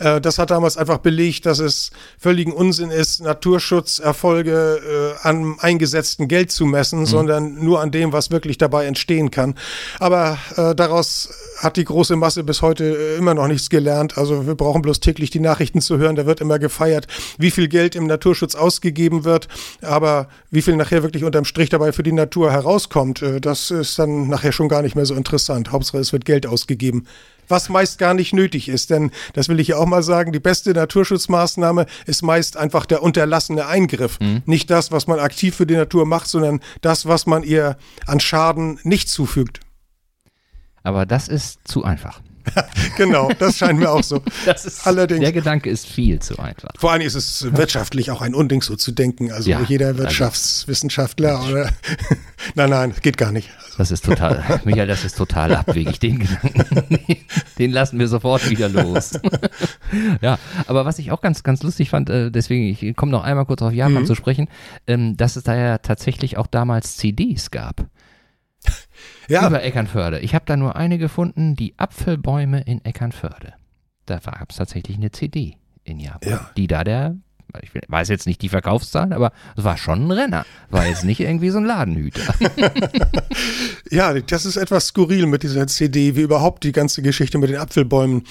Äh, das hat damals einfach belegt, dass es völligen Unsinn ist, Naturschutzerfolge äh, an eingesetzten Geld zu messen, mhm. sondern nur an dem, was wirklich dabei entstehen kann. Aber äh, daraus hat die große Masse bis heute äh, immer noch nichts gelernt. Also wir brauchen bloß täglich die Nachrichten zu hören. Da wird immer gefeiert, wie viel Geld im Naturschutz ausgegeben wird. Aber wie viel nachher wirklich unterm Strich dabei für die Natur herauskommt, äh, das ist ist dann nachher schon gar nicht mehr so interessant. Hauptsache, es wird Geld ausgegeben. Was meist gar nicht nötig ist, denn das will ich ja auch mal sagen, die beste Naturschutzmaßnahme ist meist einfach der unterlassene Eingriff. Mhm. Nicht das, was man aktiv für die Natur macht, sondern das, was man ihr an Schaden nicht zufügt. Aber das ist zu einfach. [laughs] genau, das scheint mir auch so. [laughs] Ist, Allerdings, der Gedanke ist viel zu einfach. Vor allem ist es wirtschaftlich auch ein Unding, so zu denken. Also ja, jeder also Wirtschaftswissenschaftler also, oder. [laughs] nein, nein, geht gar nicht. Also. Das ist total, Michael, das ist total abwegig. Den Gedanken, den lassen wir sofort wieder los. ja, aber was ich auch ganz, ganz lustig fand, äh, deswegen, ich komme noch einmal kurz auf Japan mhm. zu sprechen, ähm, dass es da ja tatsächlich auch damals CDs gab. Ja. Über Eckernförde. Ich habe da nur eine gefunden, die Apfelbäume in Eckernförde. Da gab es tatsächlich eine CD in Japan, ja. die da der ich weiß jetzt nicht die Verkaufszahlen, aber es war schon ein Renner. War jetzt nicht irgendwie so ein Ladenhüter. [laughs] ja, das ist etwas skurril mit dieser CD, wie überhaupt die ganze Geschichte mit den Apfelbäumen.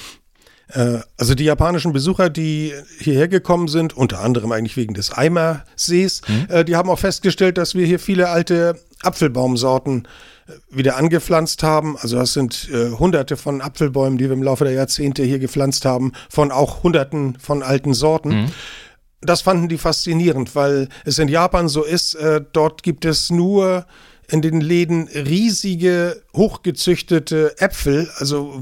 Äh, also die japanischen Besucher, die hierher gekommen sind, unter anderem eigentlich wegen des Eimersees, mhm. die haben auch festgestellt, dass wir hier viele alte Apfelbaumsorten äh, wieder angepflanzt haben. Also das sind äh, hunderte von Apfelbäumen, die wir im Laufe der Jahrzehnte hier gepflanzt haben, von auch hunderten von alten Sorten. Mhm. Das fanden die faszinierend, weil es in Japan so ist, äh, dort gibt es nur in den Läden riesige, hochgezüchtete Äpfel, also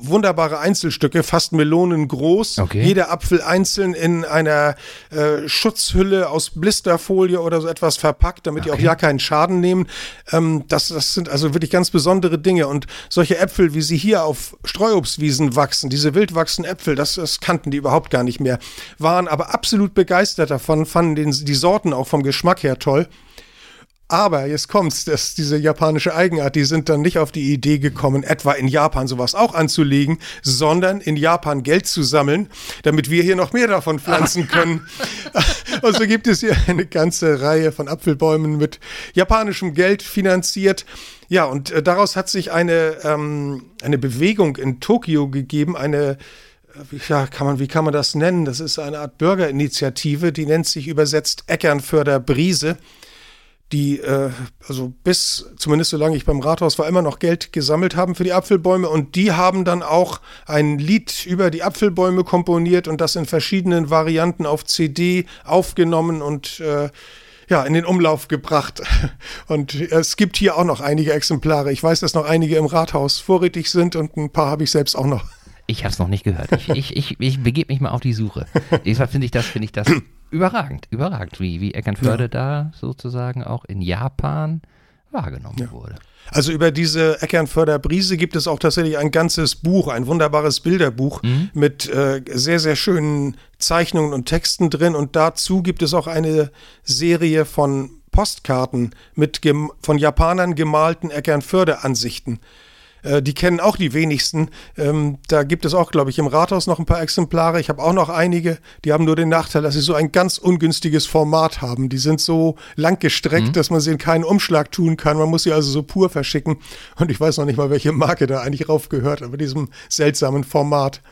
wunderbare Einzelstücke, fast Melonen groß. Okay. Jeder Apfel einzeln in einer äh, Schutzhülle aus Blisterfolie oder so etwas verpackt, damit okay. die auch ja keinen Schaden nehmen. Ähm, das, das sind also wirklich ganz besondere Dinge. Und solche Äpfel, wie sie hier auf Streuobstwiesen wachsen, diese wildwachsenden Äpfel, das, das kannten die überhaupt gar nicht mehr. Waren aber absolut begeistert davon, fanden den, die Sorten auch vom Geschmack her toll. Aber jetzt kommt's, dass diese japanische Eigenart, die sind dann nicht auf die Idee gekommen, etwa in Japan sowas auch anzulegen, sondern in Japan Geld zu sammeln, damit wir hier noch mehr davon pflanzen [laughs] können. Und so gibt es hier eine ganze Reihe von Apfelbäumen mit japanischem Geld finanziert. Ja, und äh, daraus hat sich eine, ähm, eine Bewegung in Tokio gegeben, eine äh, ja, kann man, wie kann man das nennen? Das ist eine Art Bürgerinitiative, die nennt sich übersetzt Eckernförder Brise die äh, also bis zumindest solange ich beim Rathaus war immer noch Geld gesammelt haben für die Apfelbäume und die haben dann auch ein Lied über die Apfelbäume komponiert und das in verschiedenen Varianten auf CD aufgenommen und äh, ja, in den Umlauf gebracht. [laughs] Und es gibt hier auch noch einige Exemplare. Ich weiß, dass noch einige im Rathaus vorrätig sind und ein paar habe ich selbst auch noch. Ich habe es noch nicht gehört. Ich, ich, ich, ich begebe mich mal auf die Suche. [laughs] Deshalb finde ich das, finde ich das überragend, überragend, wie, wie Eckernförde ja. da sozusagen auch in Japan wahrgenommen ja. wurde. Also über diese Eckernförder Brise gibt es auch tatsächlich ein ganzes Buch, ein wunderbares Bilderbuch mhm. mit äh, sehr, sehr schönen Zeichnungen und Texten drin. Und dazu gibt es auch eine Serie von Postkarten mit von Japanern gemalten Eckernförde-Ansichten. Äh, die kennen auch die wenigsten. Ähm, da gibt es auch, glaube ich, im Rathaus noch ein paar Exemplare. Ich habe auch noch einige. Die haben nur den Nachteil, dass sie so ein ganz ungünstiges Format haben. Die sind so langgestreckt, mhm. dass man sie in keinen Umschlag tun kann. Man muss sie also so pur verschicken. Und ich weiß noch nicht mal, welche Marke da eigentlich raufgehört, aber diesem seltsamen Format.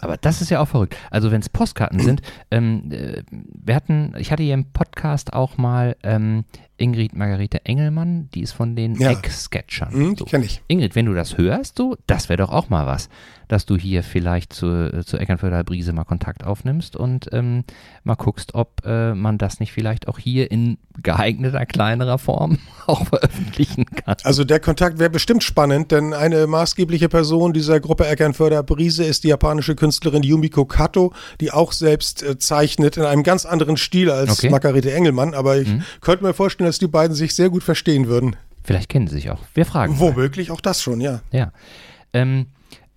Aber das ist ja auch verrückt. Also wenn es Postkarten sind, [clears throat] ähm, äh, wir hatten, ich hatte hier im Podcast auch mal ähm, Ingrid Margarete Engelmann, die ist von den ja. Eck-Sketchern. Mhm, so. kenne ich. Ingrid, wenn du das hörst, so, das wäre doch auch mal was, dass du hier vielleicht zu, zu Eckernförder Brise mal Kontakt aufnimmst und ähm, mal guckst, ob äh, man das nicht vielleicht auch hier in geeigneter, kleinerer Form [laughs] auch veröffentlichen kann. Also der Kontakt wäre bestimmt spannend, denn eine maßgebliche Person dieser Gruppe Eckernförder Brise ist die japanische Künstlerin Yumiko Kato, die auch selbst äh, zeichnet in einem ganz anderen Stil als okay. Margarete Engelmann, aber ich mhm. könnte mir vorstellen, dass die beiden sich sehr gut verstehen würden. Vielleicht kennen sie sich auch. Wir fragen. Womöglich auch das schon, ja. Ja. Ähm,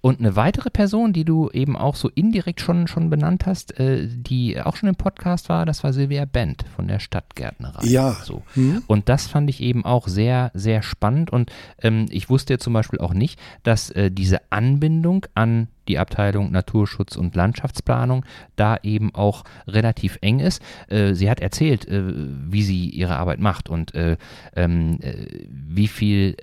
und eine weitere Person, die du eben auch so indirekt schon, schon benannt hast, äh, die auch schon im Podcast war, das war Silvia Bent von der Stadtgärtnerei. Ja. So. Mhm. Und das fand ich eben auch sehr, sehr spannend. Und ähm, ich wusste ja zum Beispiel auch nicht, dass äh, diese Anbindung an die Abteilung Naturschutz und Landschaftsplanung da eben auch relativ eng ist. Äh, sie hat erzählt, äh, wie sie ihre Arbeit macht und äh, ähm, äh wie viel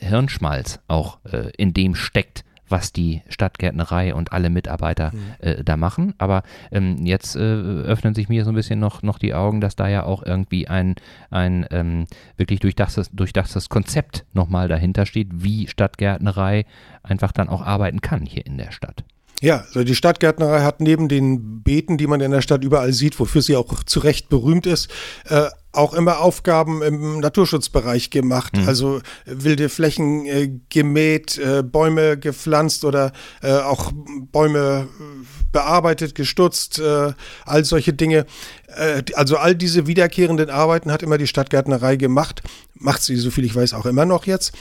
Hirnschmalz auch in dem steckt, was die Stadtgärtnerei und alle Mitarbeiter mhm. äh, da machen. Aber ähm, jetzt äh, öffnen sich mir so ein bisschen noch, noch die Augen, dass da ja auch irgendwie ein, ein ähm, wirklich durchdachtes, durchdachtes Konzept nochmal dahinter steht, wie Stadtgärtnerei einfach dann auch arbeiten kann hier in der Stadt. Ja, also die Stadtgärtnerei hat neben den Beeten, die man in der Stadt überall sieht, wofür sie auch zu Recht berühmt ist, äh, auch immer Aufgaben im Naturschutzbereich gemacht. Mhm. Also wilde Flächen äh, gemäht, äh, Bäume gepflanzt oder äh, auch Bäume äh, bearbeitet, gestutzt, äh, all solche Dinge. Äh, also all diese wiederkehrenden Arbeiten hat immer die Stadtgärtnerei gemacht. Macht sie, soviel ich weiß, auch immer noch jetzt.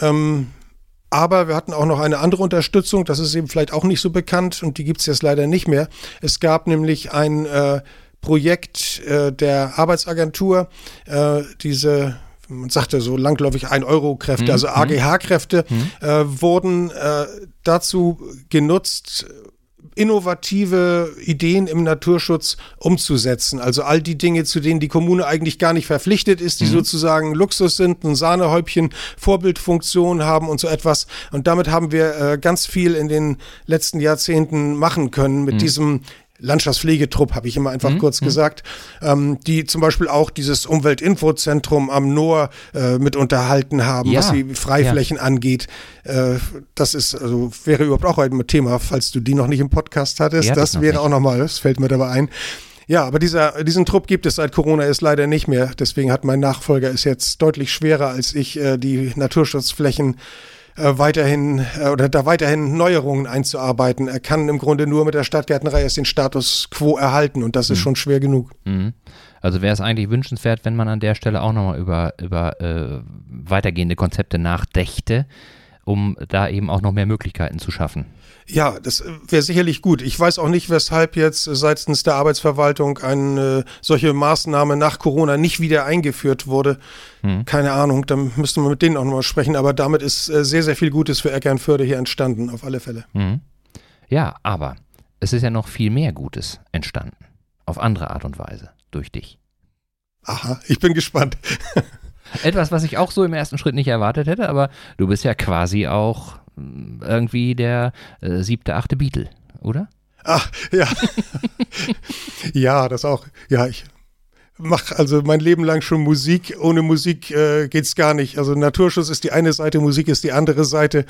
Ähm, aber wir hatten auch noch eine andere Unterstützung, das ist eben vielleicht auch nicht so bekannt und die gibt es jetzt leider nicht mehr. Es gab nämlich ein Projekt äh, der Arbeitsagentur, äh, diese man sagte so langläufig ein Euro Kräfte, mhm. also AGH-Kräfte, mhm. äh, wurden äh, dazu genutzt, innovative Ideen im Naturschutz umzusetzen. Also all die Dinge, zu denen die Kommune eigentlich gar nicht verpflichtet ist, die mhm. sozusagen Luxus sind, ein Sahnehäubchen, Vorbildfunktion haben und so etwas. Und damit haben wir äh, ganz viel in den letzten Jahrzehnten machen können mit mhm. diesem Landschaftspflegetrupp, habe ich immer einfach mhm. kurz mhm. gesagt, ähm, die zum Beispiel auch dieses Umweltinfozentrum am Noor äh, mit unterhalten haben, ja. was die Freiflächen ja. angeht. Äh, das ist, also wäre überhaupt auch ein Thema, falls du die noch nicht im Podcast hattest. Ja, das, das wäre nicht. auch nochmal, das fällt mir dabei ein. Ja, aber dieser, diesen Trupp gibt es seit Corona ist leider nicht mehr. Deswegen hat mein Nachfolger ist jetzt deutlich schwerer als ich, äh, die Naturschutzflächen äh, weiterhin äh, oder da weiterhin Neuerungen einzuarbeiten. Er kann im Grunde nur mit der Stadtgärtnerei erst den Status quo erhalten und das ist mhm. schon schwer genug. Mhm. Also wäre es eigentlich wünschenswert, wenn man an der Stelle auch nochmal über, über äh, weitergehende Konzepte nachdächte um da eben auch noch mehr Möglichkeiten zu schaffen. Ja, das wäre sicherlich gut. Ich weiß auch nicht, weshalb jetzt seitens der Arbeitsverwaltung eine solche Maßnahme nach Corona nicht wieder eingeführt wurde. Hm. Keine Ahnung, da müssten wir mit denen auch nochmal sprechen. Aber damit ist äh, sehr, sehr viel Gutes für Eckernförde hier entstanden, auf alle Fälle. Hm. Ja, aber es ist ja noch viel mehr Gutes entstanden. Auf andere Art und Weise, durch dich. Aha, ich bin gespannt. [laughs] Etwas, was ich auch so im ersten Schritt nicht erwartet hätte, aber du bist ja quasi auch irgendwie der äh, siebte, achte Beatle, oder? Ach, ja. [laughs] ja, das auch. Ja, ich mache also mein Leben lang schon Musik. Ohne Musik äh, geht's gar nicht. Also Naturschutz ist die eine Seite, Musik ist die andere Seite.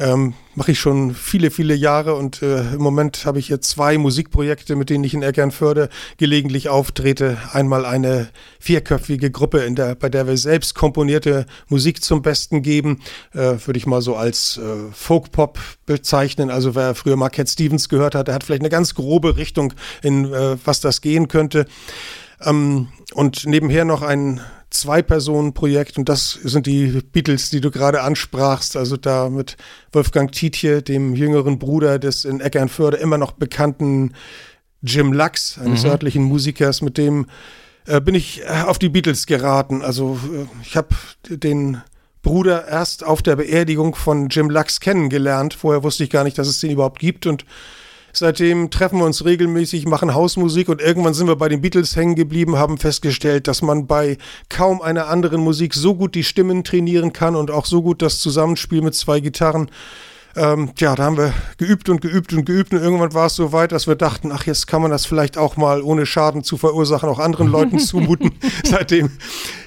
Ähm, mache ich schon viele, viele Jahre und äh, im Moment habe ich jetzt zwei Musikprojekte, mit denen ich in Eckernförde gelegentlich auftrete. Einmal eine vierköpfige Gruppe, in der, bei der wir selbst komponierte Musik zum Besten geben, äh, würde ich mal so als äh, Folk-Pop bezeichnen. Also wer früher mal Cat Stevens gehört hat, der hat vielleicht eine ganz grobe Richtung, in äh, was das gehen könnte. Ähm, und nebenher noch ein Zwei-Personen-Projekt und das sind die Beatles, die du gerade ansprachst. Also da mit Wolfgang Tietje, dem jüngeren Bruder des in Eckernförde immer noch bekannten Jim Lux, eines mhm. örtlichen Musikers, mit dem äh, bin ich äh, auf die Beatles geraten. Also äh, ich habe den Bruder erst auf der Beerdigung von Jim Lux kennengelernt. Vorher wusste ich gar nicht, dass es den überhaupt gibt und Seitdem treffen wir uns regelmäßig, machen Hausmusik und irgendwann sind wir bei den Beatles hängen geblieben, haben festgestellt, dass man bei kaum einer anderen Musik so gut die Stimmen trainieren kann und auch so gut das Zusammenspiel mit zwei Gitarren ähm, ja, da haben wir geübt und geübt und geübt und irgendwann war es so weit, dass wir dachten, ach, jetzt kann man das vielleicht auch mal ohne Schaden zu verursachen, auch anderen Leuten [laughs] zumuten. [laughs] Seitdem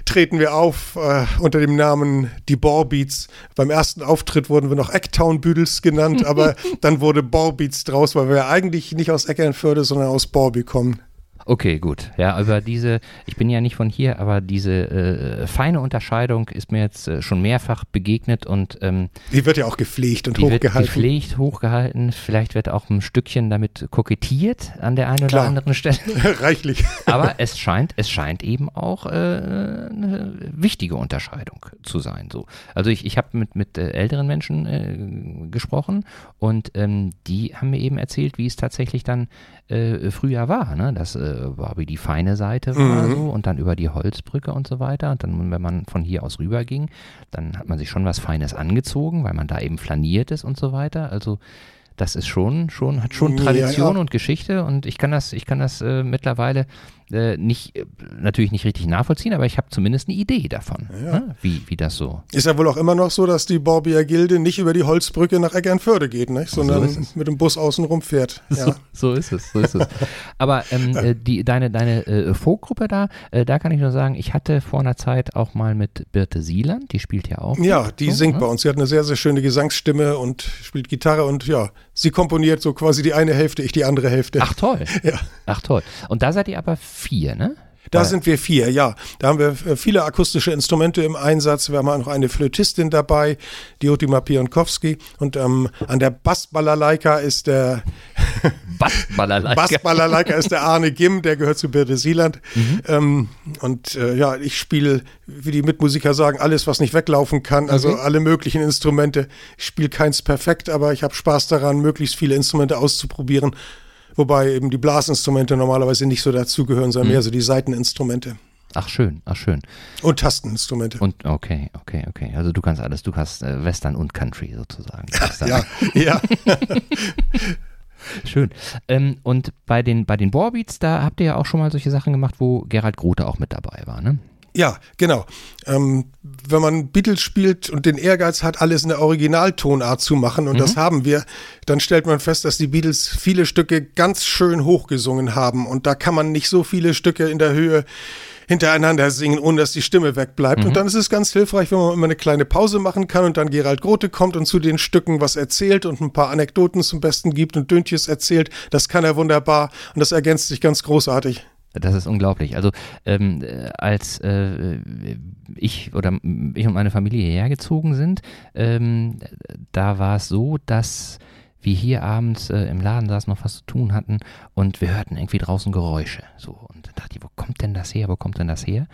treten wir auf äh, unter dem Namen die Ballbeats. Beim ersten Auftritt wurden wir noch Ecktown Büdels genannt, aber [laughs] dann wurde Ballbeats draus, weil wir eigentlich nicht aus Eckernförde, sondern aus Borby kommen. Okay, gut. Ja, über diese, ich bin ja nicht von hier, aber diese äh, feine Unterscheidung ist mir jetzt äh, schon mehrfach begegnet und ähm, die wird ja auch gepflegt und die hochgehalten. Wird gepflegt, hochgehalten. Vielleicht wird auch ein Stückchen damit kokettiert an der einen oder anderen Stelle. [laughs] Reichlich. aber es scheint, es scheint eben auch äh, eine wichtige Unterscheidung zu sein. So. Also ich, ich habe mit, mit äh, älteren Menschen äh, gesprochen und ähm, die haben mir eben erzählt, wie es tatsächlich dann äh, früher war, ne? Das äh, war wie die feine Seite war mhm. so und dann über die Holzbrücke und so weiter. Und dann, wenn man von hier aus rüber ging, dann hat man sich schon was Feines angezogen, weil man da eben flaniert ist und so weiter. Also das ist schon, schon, hat schon Tradition ja, ja. und Geschichte und ich kann das, ich kann das äh, mittlerweile äh, nicht, äh, natürlich nicht richtig nachvollziehen, aber ich habe zumindest eine Idee davon, ja. ne? wie, wie das so. Ist ja wohl auch immer noch so, dass die Borbier Gilde nicht über die Holzbrücke nach Eckernförde geht, nicht? sondern so mit dem Bus außen rumfährt. [laughs] Ja. So, so, ist es, so ist es. aber ähm, äh, die, deine, deine äh, Folkgruppe da, äh, da kann ich nur sagen, ich hatte vor einer Zeit auch mal mit Birte Sieland, die spielt ja auch. Ja, die so, singt ne? bei uns. Sie hat eine sehr, sehr schöne Gesangsstimme und spielt Gitarre und ja, sie komponiert so quasi die eine Hälfte, ich die andere Hälfte. Ach toll. [laughs] Ja. Ach toll. Und da seid ihr aber vier, ne? Da sind wir vier, ja. Da haben wir äh, viele akustische Instrumente im Einsatz. Wir haben auch noch eine Flötistin dabei, Diotima Pionkowski. Und ähm, an der Bassbalalaika ist der [laughs] Bassbalalaika. Bassbalalaika ist der Arne Gimm, der gehört zu Birte Sieland. Mhm. Ähm, und äh, ja, ich spiele, wie die Mitmusiker sagen, alles, was nicht weglaufen kann. Also okay. alle möglichen Instrumente. Ich spiele keins perfekt, aber ich habe Spaß daran, möglichst viele Instrumente auszuprobieren Wobei eben die Blasinstrumente normalerweise nicht so dazugehören, sondern mhm. mehr so die Seiteninstrumente. Ach schön, ach schön. Und Tasteninstrumente. Und okay, okay, okay. Also du kannst alles, du kannst äh, Western und Country sozusagen. [laughs] ja, ja. [laughs] Schön. Ähm, und bei den, bei den Bohrbeats, da habt ihr ja auch schon mal solche Sachen gemacht, wo Gerald Grote auch mit dabei war, ne? Ja, genau. Ähm, wenn man Beatles spielt und den Ehrgeiz hat, alles in der Originaltonart zu machen, und mhm. das haben wir, dann stellt man fest, dass die Beatles viele Stücke ganz schön hochgesungen haben. Und da kann man nicht so viele Stücke in der Höhe hintereinander singen, ohne dass die Stimme wegbleibt. Mhm. Und dann ist es ganz hilfreich, wenn man immer eine kleine Pause machen kann und dann Gerald Grote kommt und zu den Stücken was erzählt und ein paar Anekdoten zum Besten gibt und Döntjes erzählt. Das kann er wunderbar und das ergänzt sich ganz großartig. Das ist unglaublich. Also ähm, als äh, ich oder ich und meine Familie hierher gezogen sind, ähm, da war es so, dass wie hier abends äh, im Laden saßen, noch was zu tun hatten und wir hörten irgendwie draußen Geräusche. So, und dann dachte ich, wo kommt denn das her? Wo kommt denn das her?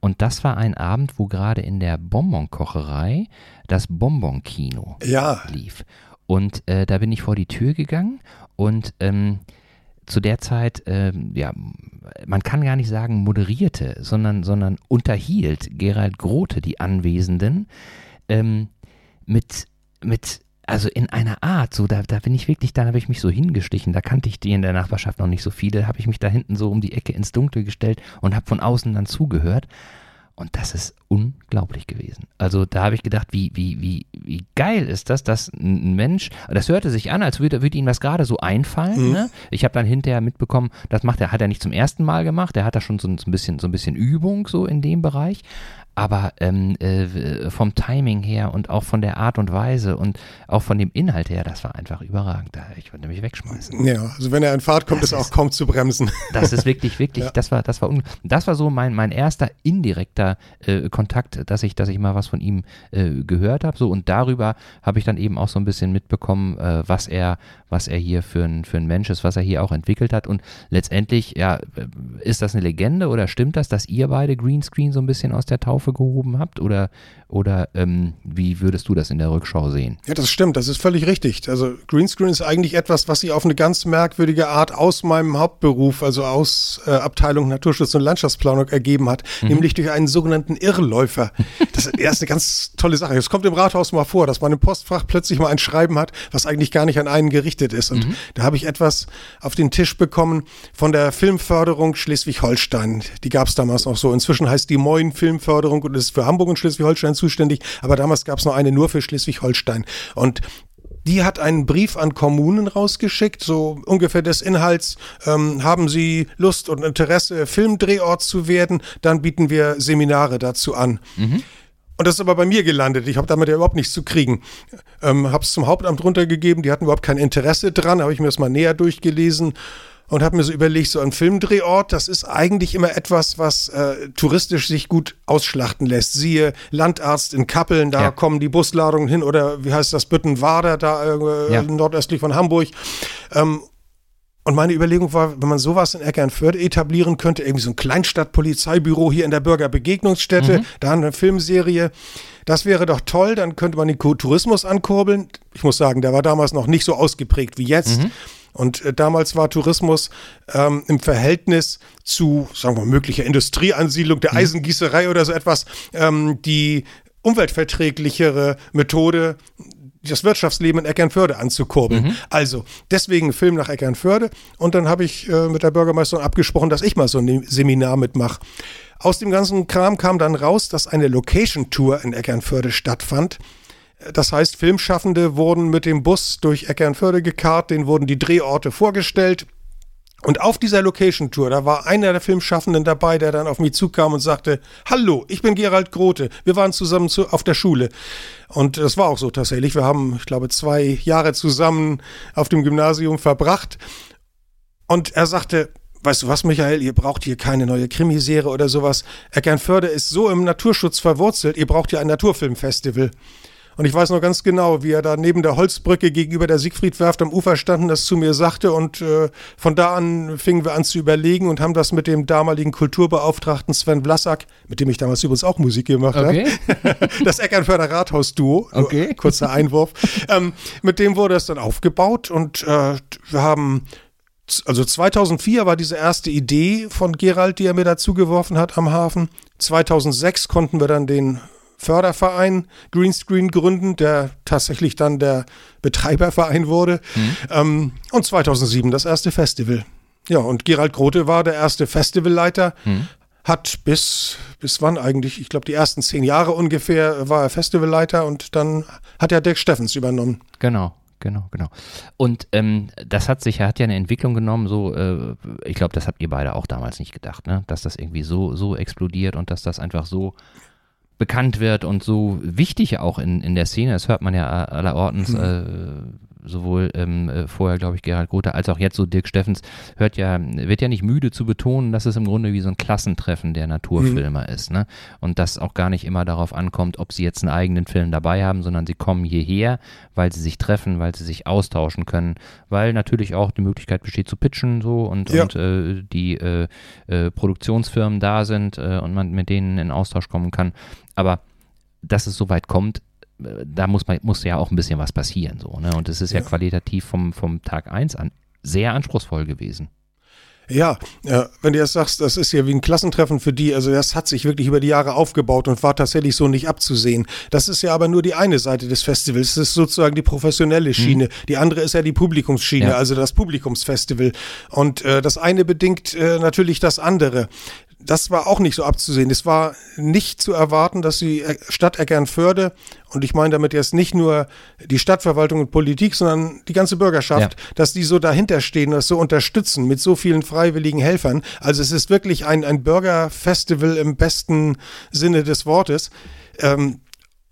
Und das war ein Abend, wo gerade in der Bonbonkocherei das Bonbonkino Ja. lief. Und äh, da bin ich vor die Tür gegangen und ähm, zu der Zeit, ähm, ja, man kann gar nicht sagen moderierte, sondern, sondern unterhielt Gerald Grote die Anwesenden ähm, mit, mit, also in einer Art, so da, da bin ich wirklich, da habe ich mich so hingeschlichen, da kannte ich die in der Nachbarschaft noch nicht so viele, habe ich mich da hinten so um die Ecke ins Dunkle gestellt und habe von außen dann zugehört. Und das ist unglaublich gewesen. Also da habe ich gedacht, wie, wie, wie, wie geil ist das, dass ein Mensch, das hörte sich an, als würde, würde ihm was gerade so einfallen. Mhm. Ne? Ich habe dann hinterher mitbekommen, das macht er, hat er nicht zum ersten Mal gemacht, er hat da schon so ein bisschen, so ein bisschen Übung so in dem Bereich. Aber ähm, äh, vom Timing her und auch von der Art und Weise und auch von dem Inhalt her, das war einfach überragend. Ich würde mich wegschmeißen. Ja, also wenn er in Fahrt kommt, Das ist auch kaum zu bremsen. Das ist wirklich, wirklich, [laughs] Ja. das war, das war, das war so mein, mein erster indirekter äh, Kontakt, dass ich, dass ich mal was von ihm äh, gehört habe. So und darüber habe ich dann eben auch so ein bisschen mitbekommen, äh, was er, was er hier für ein, für ein Mensch ist, was er hier auch entwickelt hat. Und letztendlich, ja, äh, ist das eine Legende oder stimmt das, dass ihr beide Greenscreen so ein bisschen aus der Taufe gehoben habt? Oder, oder ähm, wie würdest du das in der Rückschau sehen? Ja, das stimmt, das ist völlig richtig. Also Greenscreen ist eigentlich etwas, was sich auf eine ganz merkwürdige Art aus meinem Hauptberuf, also aus äh, Abteilung Naturschutz und Landschaftsplanung ergeben hat, nämlich durch einen sogenannten Irrläufer. Das ist eine ganz tolle Sache. Es kommt im Rathaus mal vor, dass man im Postfach plötzlich mal ein Schreiben hat, was eigentlich gar nicht an einen gerichtet ist. Und da habe ich etwas auf den Tisch bekommen von der Filmförderung Schleswig-Holstein. Die gab es damals noch so. Inzwischen heißt die Moin Filmförderung und ist für Hamburg und Schleswig-Holstein zuständig, aber damals gab es noch eine nur für Schleswig-Holstein. Und die hat einen Brief an Kommunen rausgeschickt, so ungefähr des Inhalts, ähm, haben Sie Lust und Interesse, Filmdrehort zu werden, dann bieten wir Seminare dazu an. Und das ist aber bei mir gelandet. Ich habe damit ja überhaupt nichts zu kriegen. Ähm, habe es zum Hauptamt runtergegeben, die hatten überhaupt kein Interesse dran, habe ich mir das mal näher durchgelesen und habe mir so überlegt, so ein Filmdrehort, das ist eigentlich immer etwas, was äh, touristisch sich gut ausschlachten lässt. Siehe Landarzt in Kappeln, da Ja. kommen die Busladungen hin oder wie heißt das, Büttenwader, da äh, Ja. nordöstlich von Hamburg. Ähm, und meine Überlegung war, wenn man sowas in Eckernförde etablieren könnte, irgendwie so ein Kleinstadtpolizeibüro hier in der Bürgerbegegnungsstätte, da eine Filmserie, das wäre doch toll, dann könnte man den Tourismus ankurbeln. Ich muss sagen, der war damals noch nicht so ausgeprägt wie jetzt. Und äh, damals war Tourismus ähm, im Verhältnis zu, sagen wir mal, möglicher Industrieansiedlung der Eisengießerei oder so etwas, ähm, die umweltverträglichere Methode, das Wirtschaftsleben in Eckernförde anzukurbeln. Also, deswegen Film nach Eckernförde. Und dann habe ich äh, mit der Bürgermeisterin abgesprochen, dass ich mal so ein Seminar mitmache. Aus dem ganzen Kram kam dann raus, dass eine Location-Tour in Eckernförde stattfand. Das heißt, Filmschaffende wurden mit dem Bus durch Eckernförde gekarrt, denen wurden die Drehorte vorgestellt. Und auf dieser Location-Tour, da war einer der Filmschaffenden dabei, der dann auf mich zukam und sagte, Hallo, ich bin Gerald Grote. Wir waren zusammen zu, auf der Schule. Und das war auch so tatsächlich. Wir haben, ich glaube, zwei Jahre zusammen auf dem Gymnasium verbracht. Und er sagte, weißt du was, Michael, ihr braucht hier keine neue Krimiserie oder sowas. Eckernförde ist so im Naturschutz verwurzelt, ihr braucht hier ein Naturfilmfestival. Und ich weiß noch ganz genau, wie er da neben der Holzbrücke gegenüber der Siegfriedwerft am Ufer standen, das zu mir sagte. Und äh, von da an fingen wir an zu überlegen und haben das mit dem damaligen Kulturbeauftragten Sven Vlasak, mit dem ich damals übrigens auch Musik gemacht habe, [laughs] das Eckernförder Rathaus-Duo, [laughs] Okay. kurzer Einwurf, ähm, mit dem wurde es dann aufgebaut und äh, wir haben also 2004 war diese erste Idee von Gerald, die er mir dazu geworfen hat am Hafen. 2006 konnten wir dann den Förderverein Greenscreen gründen, der tatsächlich dann der Betreiberverein wurde. Ähm, und 2007 das erste Festival. Ja, und Gerald Grote war der erste Festivalleiter. Hat bis, bis wann eigentlich? Ich glaube, die ersten zehn Jahre ungefähr war er Festivalleiter und dann hat er Dirk Steffens übernommen. Genau, genau, genau. Und ähm, das hat sich, hat ja eine Entwicklung genommen, so, äh, ich glaube, das habt ihr beide auch damals nicht gedacht, ne? Dass das irgendwie so, so explodiert und dass das einfach so bekannt wird und so wichtig auch in, in der Szene, das hört man ja allerortens, äh, sowohl ähm, äh, vorher, glaube ich, Gerhard Grothe, als auch jetzt so Dirk Steffens, hört ja, wird ja nicht müde zu betonen, dass es im Grunde wie so ein Klassentreffen der Naturfilmer mhm. ist. Ne? Und das auch gar nicht immer darauf ankommt, ob sie jetzt einen eigenen Film dabei haben, sondern sie kommen hierher, weil sie sich treffen, weil sie sich austauschen können, weil natürlich auch die Möglichkeit besteht zu pitchen so und, ja. und äh, die äh, äh, Produktionsfirmen da sind äh, und man mit denen in Austausch kommen kann. Aber dass es so weit kommt, da muss man muss ja auch ein bisschen was passieren so, ne? Und es ist ja, ja qualitativ vom, vom Tag 1 an sehr anspruchsvoll gewesen. Ja, wenn du jetzt sagst, das ist ja wie ein Klassentreffen für die, also das hat sich wirklich über die Jahre aufgebaut und war tatsächlich so nicht abzusehen. Das ist ja aber nur die eine Seite des Festivals. Das ist sozusagen die professionelle mhm. Schiene. Mhm. Die andere ist ja die Publikumsschiene, ja. also das Publikumsfestival. Und äh, das eine bedingt äh, natürlich das andere das war auch nicht so abzusehen. Es war nicht zu erwarten, dass die Stadt Eckernförde, und ich meine damit jetzt nicht nur die Stadtverwaltung und Politik, sondern die ganze Bürgerschaft, ja. dass die so dahinter stehen, das so unterstützen mit so vielen freiwilligen Helfern. Also es ist wirklich ein, ein Bürgerfestival im besten Sinne des Wortes. Ähm,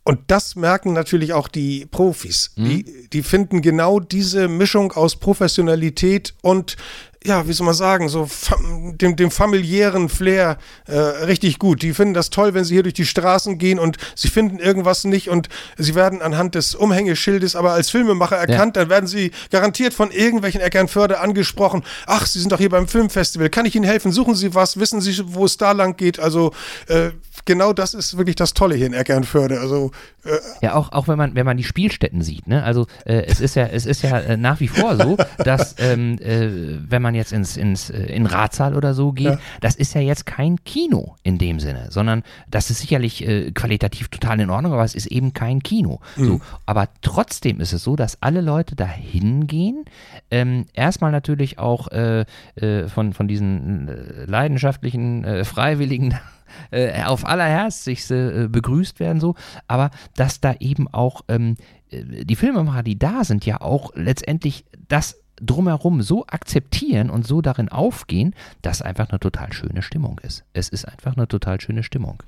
und das merken natürlich auch die Profis. Mhm. Die, die finden genau diese Mischung aus Professionalität und ja, wie soll man sagen, so dem, dem familiären Flair äh, richtig gut. Die finden das toll, wenn sie hier durch die Straßen gehen und sie finden irgendwas nicht und sie werden anhand des Umhängeschildes aber als Filmemacher erkannt, ja. dann werden sie garantiert von irgendwelchen Eckernförde angesprochen. Ach, Sie sind doch hier beim Filmfestival, kann ich Ihnen helfen? Suchen Sie was? Wissen Sie, wo es da lang geht? Also äh, genau das ist wirklich das Tolle hier in Eckernförde. Also äh, ja, auch, auch wenn man wenn man die Spielstätten sieht, ne? Also äh, es ist ja es ist ja äh, nach wie vor so, dass ähm, äh, wenn man man jetzt ins, ins äh, in Ratsaal oder so geht, ja. das ist ja jetzt kein Kino in dem Sinne, sondern das ist sicherlich äh, qualitativ total in Ordnung, aber es ist eben kein Kino. Mhm. So, aber trotzdem ist es so, dass alle Leute da hingehen. Ähm, erstmal natürlich auch äh, äh, von, von diesen äh, leidenschaftlichen äh, Freiwilligen [laughs] auf allerherzigste äh, begrüßt werden, so, aber dass da eben auch ähm, die Filmemacher, die da sind, ja auch letztendlich das drumherum so akzeptieren und so darin aufgehen, dass einfach eine total schöne Stimmung ist. Es ist einfach eine total schöne Stimmung.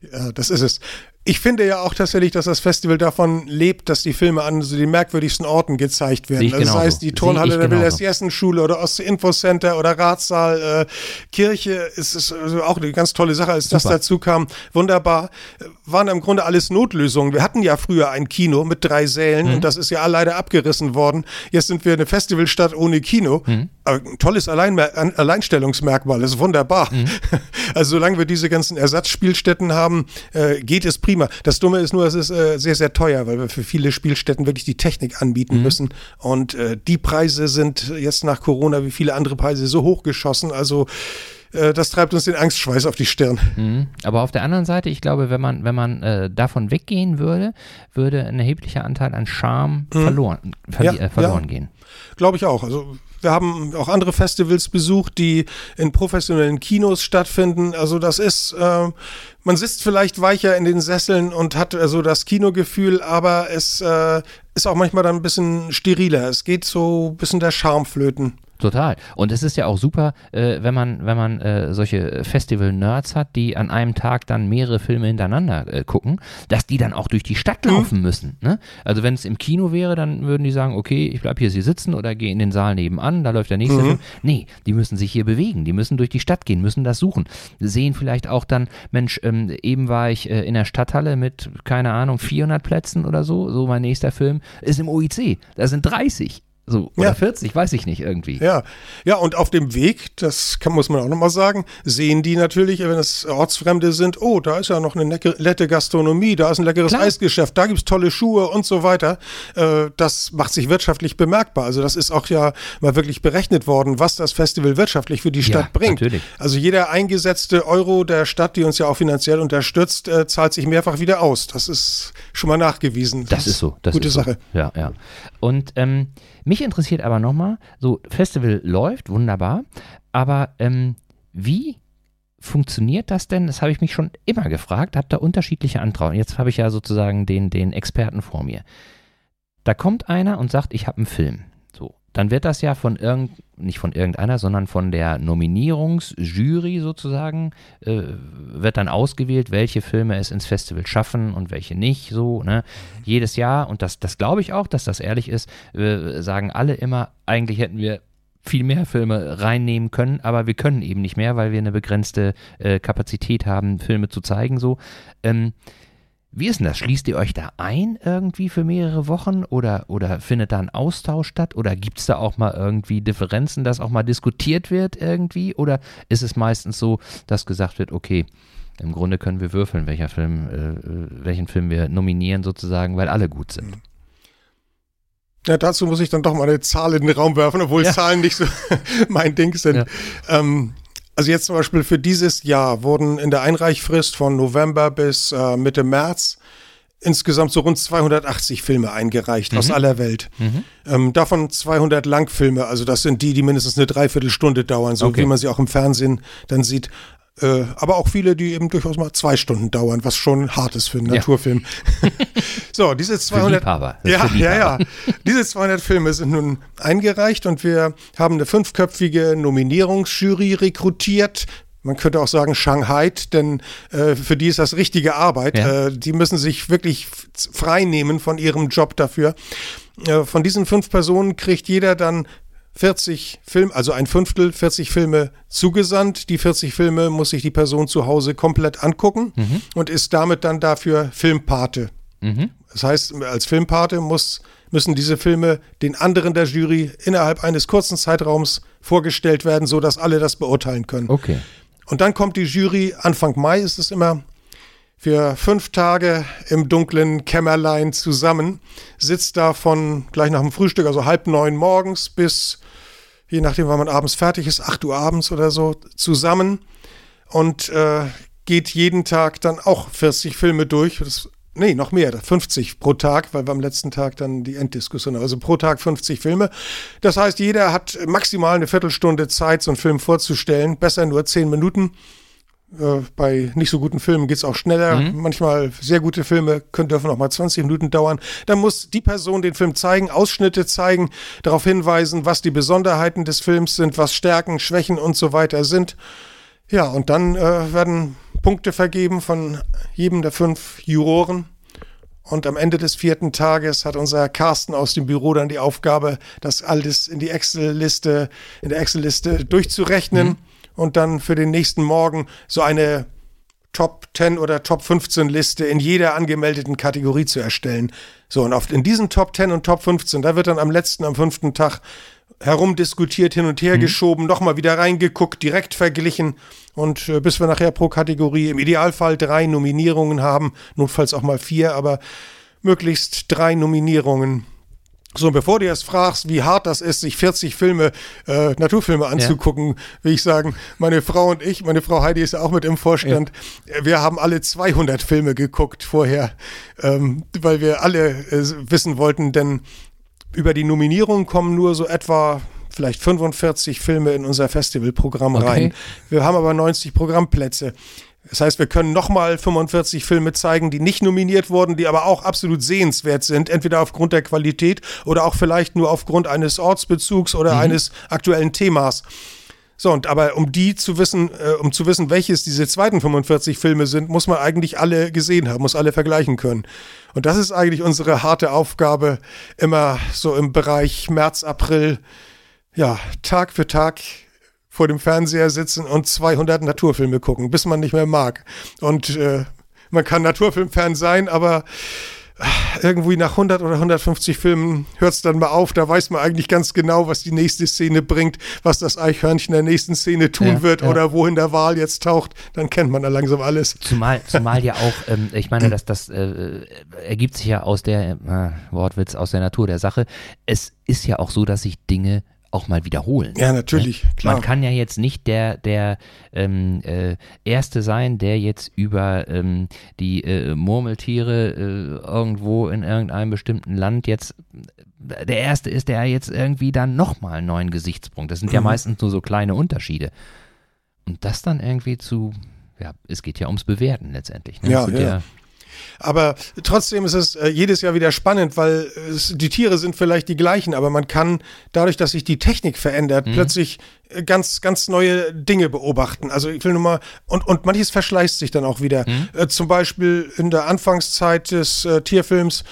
Ja, das ist es. Ich finde ja auch tatsächlich, dass das Festival davon lebt, dass die Filme an so den merkwürdigsten Orten gezeigt werden. Also sei es die Turnhalle der Wilhelms-Jessen-Schule oder Ost-Infocenter oder Ratssaal, äh, Kirche, ist es also auch eine ganz tolle Sache, als Super. das dazu kam. Wunderbar. Waren im Grunde alles Notlösungen. Wir hatten ja früher ein Kino mit drei Sälen mhm. und das ist ja leider abgerissen worden. Jetzt sind wir eine Festivalstadt ohne Kino. Mhm. ein tolles Alleinmer Alleinstellungsmerkmal, das ist wunderbar. Mhm. [laughs] Also solange wir diese ganzen Ersatzspielstätten haben, äh, geht es prima. Das Dumme ist nur, es ist äh, sehr, sehr teuer, weil wir für viele Spielstätten wirklich die Technik anbieten mhm. müssen. Und äh, die Preise sind jetzt nach Corona wie viele andere Preise so hochgeschossen. Also äh, das treibt uns den Angstschweiß auf die Stirn. Mhm. Aber auf der anderen Seite, ich glaube, wenn man, wenn man äh, davon weggehen würde, würde ein erheblicher Anteil an Charme mhm. verloren, ja, äh, verloren ja. gehen. Glaube ich auch. Also wir haben auch andere Festivals besucht, die in professionellen Kinos stattfinden. Also das ist, äh, man sitzt vielleicht weicher in den Sesseln und hat also das Kinogefühl, aber es äh, ist auch manchmal dann ein bisschen steriler. Es geht so ein bisschen der Charme flöten. Total. Und es ist ja auch super, äh, wenn man, wenn man äh, solche Festival-Nerds hat, die an einem Tag dann mehrere Filme hintereinander äh, gucken, dass die dann auch durch die Stadt mhm. laufen mhm. müssen. Ne? Also wenn es im Kino wäre, dann würden die sagen, okay, ich bleibe hier sitzen oder gehe in den Saal nebenan, da läuft der nächste mhm. Film. Nee, die müssen sich hier bewegen, die müssen durch die Stadt gehen, müssen das suchen. Sehen vielleicht auch dann, Mensch, ähm, eben war ich äh, in der Stadthalle mit, keine Ahnung, 400 Plätzen oder so, so mein nächster Film ist im OIC, da sind 30. So, oder ja. 40, weiß ich nicht irgendwie. Ja, ja, und auf dem Weg, das kann, muss man auch nochmal sagen, sehen die natürlich, wenn es Ortsfremde sind, oh, da ist ja noch eine nette Gastronomie, da ist ein leckeres Klar. Eisgeschäft, da gibt es tolle Schuhe und so weiter. Äh, das macht sich wirtschaftlich bemerkbar. Also das ist auch ja mal wirklich berechnet worden, was das Festival wirtschaftlich für die Stadt ja, bringt. Natürlich. Also jeder eingesetzte Euro der Stadt, die uns ja auch finanziell unterstützt, äh, zahlt sich mehrfach wieder aus. Das ist schon mal nachgewiesen. Das, das ist so. Das gute ist Sache. So. Ja, ja. Und ähm, mich interessiert aber nochmal, so Festival läuft, wunderbar, aber ähm, wie funktioniert das denn? Das habe ich mich schon immer gefragt, habe da unterschiedliche Antrauen. Jetzt habe ich ja sozusagen den, den Experten vor mir. Da kommt einer und sagt, ich habe einen Film. Dann wird das ja von irgend, nicht von irgendeiner, sondern von der Nominierungsjury sozusagen, äh, wird dann ausgewählt, welche Filme es ins Festival schaffen und welche nicht, so, ne? Jedes Jahr, und das, das glaube ich auch, dass das ehrlich ist, äh, sagen alle immer, eigentlich hätten wir viel mehr Filme reinnehmen können, aber wir können eben nicht mehr, weil wir eine begrenzte äh, Kapazität haben, Filme zu zeigen, so. Ähm, wie ist denn das? Schließt ihr euch da ein irgendwie für mehrere Wochen oder, oder findet da ein Austausch statt oder gibt es da auch mal irgendwie Differenzen, dass auch mal diskutiert wird irgendwie oder ist es meistens so, dass gesagt wird, okay, im Grunde können wir würfeln, welcher Film, äh, welchen Film wir nominieren sozusagen, weil alle gut sind. Ja, dazu muss ich dann doch mal eine Zahl in den Raum werfen, obwohl ja. Zahlen nicht so [laughs] mein Ding sind. Ja. Ähm, also jetzt zum Beispiel für dieses Jahr wurden in der Einreichfrist von November bis äh, Mitte März insgesamt so rund 280 Filme eingereicht mhm. aus aller Welt. Mhm. Ähm, davon 200 Langfilme, also das sind die, die mindestens eine Dreiviertelstunde dauern, so okay. wie man sie auch im Fernsehen dann sieht. Äh, aber auch viele, die eben durchaus mal zwei Stunden dauern, was schon hart ist für einen ja. Naturfilm. [laughs] so, diese 200, ja, ja, ja, [laughs] diese 200 Filme sind nun eingereicht und wir haben eine fünfköpfige Nominierungsjury rekrutiert. Man könnte auch sagen Shanghai, denn äh, für die ist das richtige Arbeit. Ja. Äh, die müssen sich wirklich frei nehmen von ihrem Job dafür. Äh, von diesen fünf Personen kriegt jeder dann 40 Filme, also ein Fünftel, 40 Filme zugesandt. Die 40 Filme muss sich die Person zu Hause komplett angucken mhm. und ist damit dann dafür Filmpate. Mhm. Das heißt, als Filmpate muss, müssen diese Filme den anderen der Jury innerhalb eines kurzen Zeitraums vorgestellt werden, sodass alle das beurteilen können. Okay. Und dann kommt die Jury, Anfang Mai ist es immer, für fünf Tage im dunklen Kämmerlein zusammen, sitzt da von gleich nach dem Frühstück, also halb neun morgens bis, je nachdem, wann man abends fertig ist, acht Uhr abends oder so, zusammen und äh, geht jeden Tag dann auch 40 Filme durch. Das, nee, noch mehr, 50 pro Tag, weil wir am letzten Tag dann die Enddiskussion haben. Also pro Tag 50 Filme. Das heißt, jeder hat maximal eine Viertelstunde Zeit, so einen Film vorzustellen, besser nur zehn Minuten. Äh, bei nicht so guten Filmen geht es auch schneller. Mhm. Manchmal sehr gute Filme können, dürfen auch mal 20 Minuten dauern. Dann muss die Person den Film zeigen, Ausschnitte zeigen, darauf hinweisen, was die Besonderheiten des Films sind, was Stärken, Schwächen und so weiter sind. Ja, und dann äh, werden Punkte vergeben von jedem der fünf Juroren. Und am Ende des vierten Tages hat unser Carsten aus dem Büro dann die Aufgabe, das alles in die Excel-Liste, in der Excel-Liste durchzurechnen. Mhm und dann für den nächsten Morgen so eine Top 10 oder Top 15 Liste in jeder angemeldeten Kategorie zu erstellen. So, und auf, in diesen Top 10 und Top 15, da wird dann am letzten, am fünften Tag herumdiskutiert, hin und her mhm. geschoben, nochmal wieder reingeguckt, direkt verglichen und äh, bis wir nachher pro Kategorie im Idealfall drei Nominierungen haben, notfalls auch mal vier, aber möglichst drei Nominierungen so, und bevor du jetzt fragst, wie hart das ist, sich 40 Filme, äh, Naturfilme anzugucken, ja. will ich sagen, meine Frau und ich, meine Frau Heidi ist ja auch mit im Vorstand, ja. wir haben alle 200 Filme geguckt vorher, ähm, weil wir alle äh, wissen wollten, denn über die Nominierung kommen nur so etwa vielleicht 45 Filme in unser Festivalprogramm okay. rein. Wir haben aber 90 Programmplätze. Das heißt, wir können nochmal 45 Filme zeigen, die nicht nominiert wurden, die aber auch absolut sehenswert sind, entweder aufgrund der Qualität oder auch vielleicht nur aufgrund eines Ortsbezugs oder mhm. eines aktuellen Themas. So, und aber um die zu wissen, äh, um zu wissen, welches diese zweiten 45 Filme sind, muss man eigentlich alle gesehen haben, muss alle vergleichen können. Und das ist eigentlich unsere harte Aufgabe, immer so im Bereich März, April, ja, Tag für Tag vor dem Fernseher sitzen und 200 Naturfilme gucken, bis man nicht mehr mag. Und äh, man kann Naturfilmfan sein, aber äh, irgendwie nach 100 oder 150 Filmen hört es dann mal auf. Da weiß man eigentlich ganz genau, was die nächste Szene bringt, was das Eichhörnchen in der nächsten Szene tun ja, wird ja. oder wohin der Wal jetzt taucht. Dann kennt man da langsam alles. Zumal, zumal ja auch, ähm, ich meine, [clears throat] dass das äh, ergibt sich ja aus der, äh, Wortwitz, aus der Natur der Sache. Es ist ja auch so, dass sich Dinge auch mal wiederholen. Ja, natürlich, ne? klar. Man kann ja jetzt nicht der, der ähm, äh, Erste sein, der jetzt über ähm, die äh, Murmeltiere äh, irgendwo in irgendeinem bestimmten Land jetzt äh, der Erste ist, der jetzt irgendwie dann nochmal einen neuen Gesichtspunkt. Das sind ja mhm. meistens nur so kleine Unterschiede. Und das dann irgendwie zu, ja, es geht ja ums Bewerten letztendlich. Ne? Ja, ja. ja Aber trotzdem ist es äh, jedes Jahr wieder spannend, weil es, die Tiere sind vielleicht die gleichen, aber man kann dadurch, dass sich die Technik verändert, mhm. plötzlich äh, ganz, ganz neue Dinge beobachten. Also ich will nur mal, und, und manches verschleißt sich dann auch wieder. Mhm. Äh, zum Beispiel in der Anfangszeit des äh, Tierfilms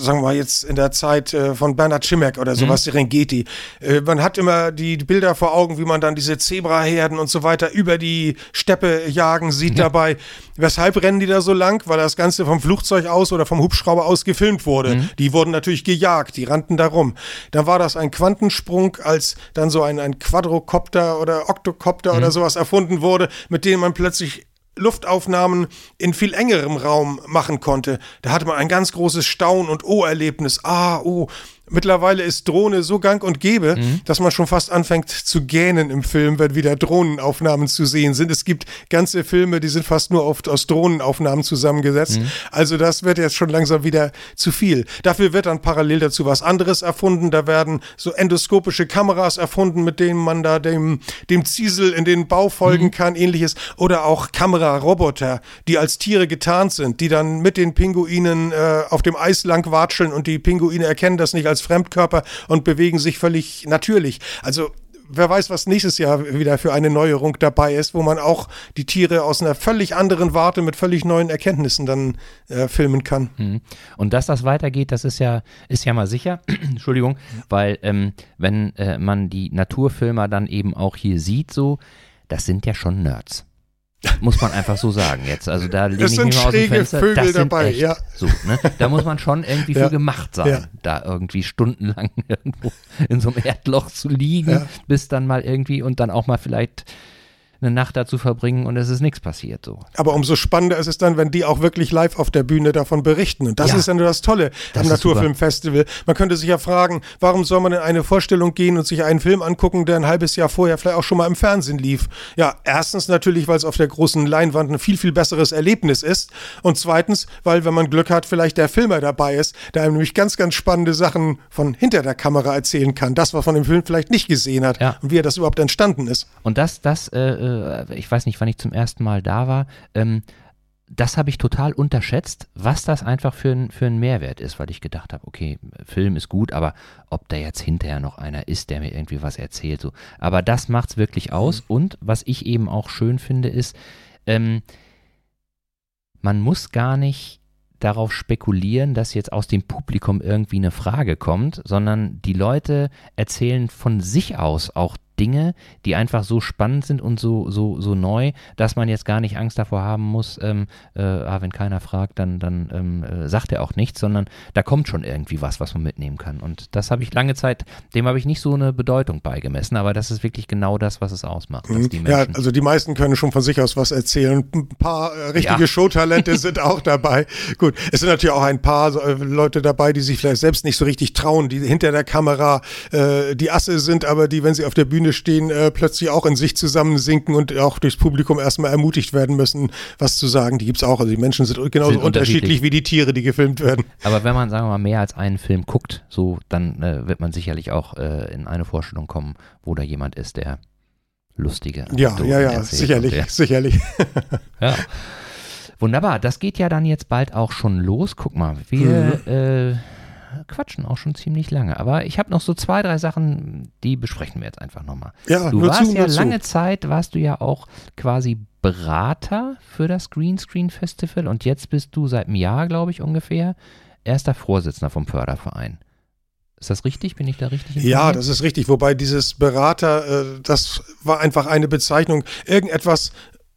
sagen wir mal jetzt in der Zeit äh, von Bernhard Schimek oder sowas, mhm. Serengeti. Äh, man hat immer die, Bilder vor Augen, wie man dann diese Zebraherden und so weiter über die Steppe jagen sieht ja. dabei. Weshalb rennen die da so lang? Weil das Ganze vom Flugzeug aus oder vom Hubschrauber aus gefilmt wurde. Mhm. Die wurden natürlich gejagt, die rannten da rum. Dann war das ein Quantensprung, als dann so ein, ein Quadrocopter oder Oktokopter mhm. oder sowas erfunden wurde, mit dem man plötzlich Luftaufnahmen in viel engerem Raum machen konnte. Da hatte man ein ganz großes Staun- und Oh-Erlebnis. Ah, oh, Mittlerweile ist Drohne so gang und gäbe, mhm. dass man schon fast anfängt zu gähnen im Film, wenn wieder Drohnenaufnahmen zu sehen sind. Es gibt ganze Filme, die sind fast nur oft aus Drohnenaufnahmen zusammengesetzt. Mhm. Also das wird jetzt schon langsam wieder zu viel. Dafür wird dann parallel dazu was anderes erfunden. Da werden so endoskopische Kameras erfunden, mit denen man da dem, dem Ziesel in den Bau folgen mhm. kann, ähnliches. Oder auch Kameraroboter, die als Tiere getarnt sind, die dann mit den Pinguinen äh, auf dem Eis lang watscheln und die Pinguine erkennen das nicht als als Fremdkörper und bewegen sich völlig natürlich. Also wer weiß, was nächstes Jahr wieder für eine Neuerung dabei ist, wo man auch die Tiere aus einer völlig anderen Warte mit völlig neuen Erkenntnissen dann äh, filmen kann. Mhm. Und dass das weitergeht, das ist ja, ist ja mal sicher. [clears throat] Entschuldigung, weil ähm, wenn äh, man die Naturfilmer dann eben auch hier sieht, so, das sind ja schon Nerds. Muss man einfach so sagen jetzt. Also da lehne ich mich mal aus dem Fenster. Vögel das sind dabei, echt ja. So, ne? Da muss man schon irgendwie ja. für gemacht sein, ja. da irgendwie stundenlang [laughs] irgendwo in so einem Erdloch zu liegen, ja. bis dann mal irgendwie und dann auch mal vielleicht eine Nacht dazu verbringen und es ist nichts passiert. So. Aber umso spannender ist es dann, wenn die auch wirklich live auf der Bühne davon berichten. Und das ja, ist ja nur das Tolle das am Naturfilmfestival. Man könnte sich ja fragen, warum soll man in eine Vorstellung gehen und sich einen Film angucken, der ein halbes Jahr vorher vielleicht auch schon mal im Fernsehen lief? Ja, erstens natürlich, weil es auf der großen Leinwand ein viel, viel besseres Erlebnis ist. Und zweitens, weil, wenn man Glück hat, vielleicht der Filmer dabei ist, der einem nämlich ganz, ganz spannende Sachen von hinter der Kamera erzählen kann. Das, was man im Film vielleicht nicht gesehen hat ja. und wie er das überhaupt entstanden ist. Und das, das äh, äh, ich weiß nicht, wann ich zum ersten Mal da war, ähm, das habe ich total unterschätzt, was das einfach für ein, für ein Mehrwert ist, weil ich gedacht habe, okay, Film ist gut, aber ob da jetzt hinterher noch einer ist, der mir irgendwie was erzählt. So. Aber das macht es wirklich aus. Mhm. Und was ich eben auch schön finde, ist, ähm, man muss gar nicht darauf spekulieren, dass jetzt aus dem Publikum irgendwie eine Frage kommt, sondern die Leute erzählen von sich aus auch Dinge, die einfach so spannend sind und so, so, so neu, dass man jetzt gar nicht Angst davor haben muss, ähm, äh, ah, wenn keiner fragt, dann, dann ähm, äh, sagt er auch nichts, sondern da kommt schon irgendwie was, was man mitnehmen kann. Und das habe ich lange Zeit, dem habe ich nicht so eine Bedeutung beigemessen, aber das ist wirklich genau das, was es ausmacht. Mhm. ja, also die meisten können schon von sich aus was erzählen. Ein paar äh, richtige ja. Showtalente sind [laughs] auch dabei. Gut, es sind natürlich auch ein paar äh, Leute dabei, die sich vielleicht selbst nicht so richtig trauen, die hinter der Kamera äh, die Asse sind, aber die, wenn sie auf der Bühne Bühne stehen, äh, plötzlich auch in sich zusammensinken und auch durchs Publikum erstmal ermutigt werden müssen, was zu sagen. Die gibt es auch. Also die Menschen sind genauso sind unterschiedlich. unterschiedlich. wie die Tiere, die gefilmt werden. Aber wenn man, sagen wir mal, mehr als einen Film guckt, so, dann äh, wird man sicherlich auch äh, in eine Vorstellung kommen, wo da jemand ist, der lustige Ja, ja, ja, sicherlich, der, sicherlich. [laughs] ja. Wunderbar, das geht ja dann jetzt bald auch schon los. Guck mal, wir mhm. Quatschen auch schon ziemlich lange. Aber ich habe noch so zwei, drei Sachen, die besprechen wir jetzt einfach nochmal. Ja, du warst zu, ja lange zu. Zeit, warst du ja auch quasi Berater für das Greenscreen Festival und jetzt bist du seit einem Jahr, glaube ich, ungefähr, erster Vorsitzender vom Förderverein. Ist das richtig? Bin ich da richtig? Ja, das ist richtig. Wobei dieses Berater, äh, das war einfach eine Bezeichnung. Irgendetwas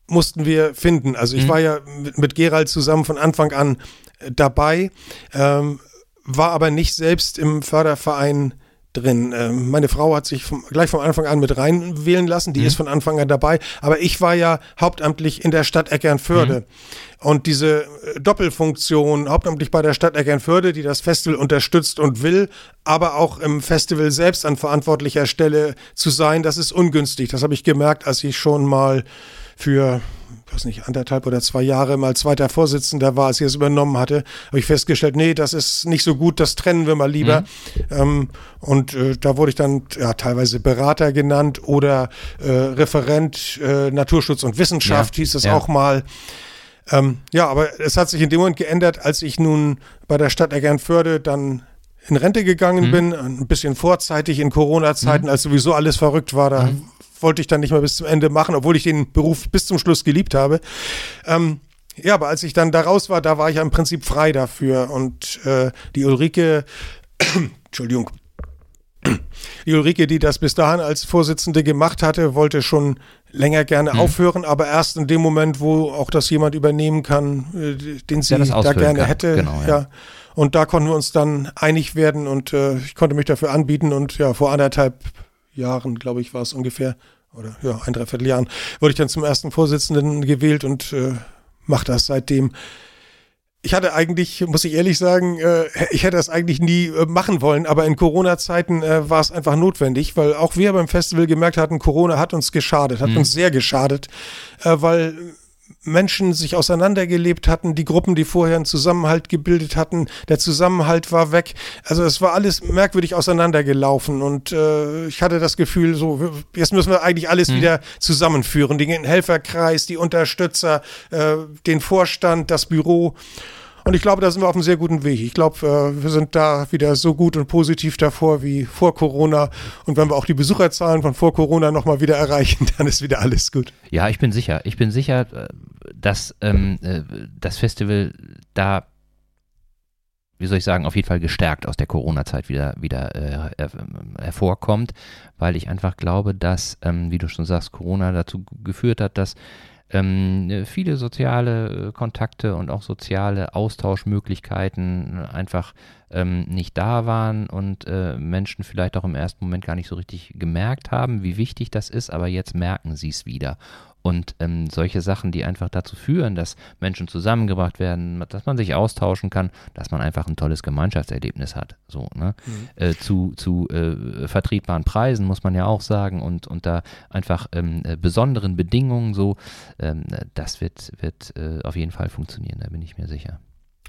mussten wir finden. Also ich mhm. war ja mit, mit Gerald zusammen von Anfang an äh, dabei. Ähm, war aber nicht selbst im Förderverein drin. Ähm, meine Frau hat sich vom, gleich von Anfang an mit reinwählen lassen, die mhm. ist von Anfang an dabei, aber ich war ja hauptamtlich in der Stadt Eckernförde. Mhm. Und diese äh, Doppelfunktion, hauptamtlich bei der Stadt Eckernförde, die das Festival unterstützt und will, aber auch im Festival selbst an verantwortlicher Stelle zu sein, das ist ungünstig. Das habe ich gemerkt, als ich schon mal für weiß nicht, anderthalb oder zwei Jahre mal zweiter Vorsitzender war, als ich es übernommen hatte, habe ich festgestellt, nee, das ist nicht so gut, das trennen wir mal lieber. Mhm. Ähm, und äh, da wurde ich dann ja, teilweise Berater genannt oder äh, Referent äh, Naturschutz und Wissenschaft ja, hieß es ja. auch mal. Ähm, ja, aber es hat sich in dem Moment geändert, als ich nun bei der Stadt Eckernförde dann in Rente gegangen mhm. bin, ein bisschen vorzeitig in Corona-Zeiten, mhm. als sowieso alles verrückt war. Da mhm. Wollte ich dann nicht mehr bis zum Ende machen, obwohl ich den Beruf bis zum Schluss geliebt habe. Ähm, ja, aber als ich dann da raus war, da war ich ja im Prinzip frei dafür. Und äh, die Ulrike, [coughs] Entschuldigung, die Ulrike, die das bis dahin als Vorsitzende gemacht hatte, wollte schon länger gerne mhm. aufhören, aber erst in dem Moment, wo auch das jemand übernehmen kann, äh, den sie da gerne kann. hätte. Genau, ja. ja. Und da konnten wir uns dann einig werden und äh, ich konnte mich dafür anbieten und ja, vor anderthalb Jahren, glaube ich, war es ungefähr, oder ja, ein Dreivierteljahren, wurde ich dann zum ersten Vorsitzenden gewählt und äh, mache das seitdem ich hatte eigentlich, muss ich ehrlich sagen, äh, ich hätte das eigentlich nie äh, machen wollen, aber in Corona-Zeiten äh, war es einfach notwendig, weil auch wir beim Festival gemerkt hatten, Corona hat uns geschadet, hat mhm. uns sehr geschadet, äh, weil Menschen sich auseinandergelebt hatten, die Gruppen, die vorher einen Zusammenhalt gebildet hatten, der Zusammenhalt war weg. Also es war alles merkwürdig auseinandergelaufen und äh, ich hatte das Gefühl, so jetzt müssen wir eigentlich alles mhm. wieder zusammenführen, den Helferkreis, die Unterstützer, äh, den Vorstand, das Büro. Und ich glaube, da sind wir auf einem sehr guten Weg. Ich glaube, äh, wir sind da wieder so gut und positiv davor wie vor Corona. Und wenn wir auch die Besucherzahlen von vor Corona nochmal wieder erreichen, [laughs] dann ist wieder alles gut. Ja, ich bin sicher. Ich bin sicher, äh, dass ähm, äh, das Festival da wie soll ich sagen, auf jeden Fall gestärkt aus der Corona-Zeit wieder, wieder äh, hervorkommt, weil ich einfach glaube, dass, ähm, wie du schon sagst, Corona dazu geführt hat, dass ähm, viele soziale äh, Kontakte und auch soziale Austauschmöglichkeiten einfach ähm, nicht da waren und äh, Menschen vielleicht auch im ersten Moment gar nicht so richtig gemerkt haben, wie wichtig das ist, aber jetzt merken sie es wieder. Und ähm, solche Sachen, die einfach dazu führen, dass Menschen zusammengebracht werden, dass man sich austauschen kann, dass man einfach ein tolles Gemeinschaftserlebnis hat. So, ne? Mhm. Äh, zu zu äh, vertretbaren Preisen, muss man ja auch sagen, und unter einfach ähm, äh, besonderen Bedingungen so, ähm, das wird, wird äh, auf jeden Fall funktionieren, da bin ich mir sicher.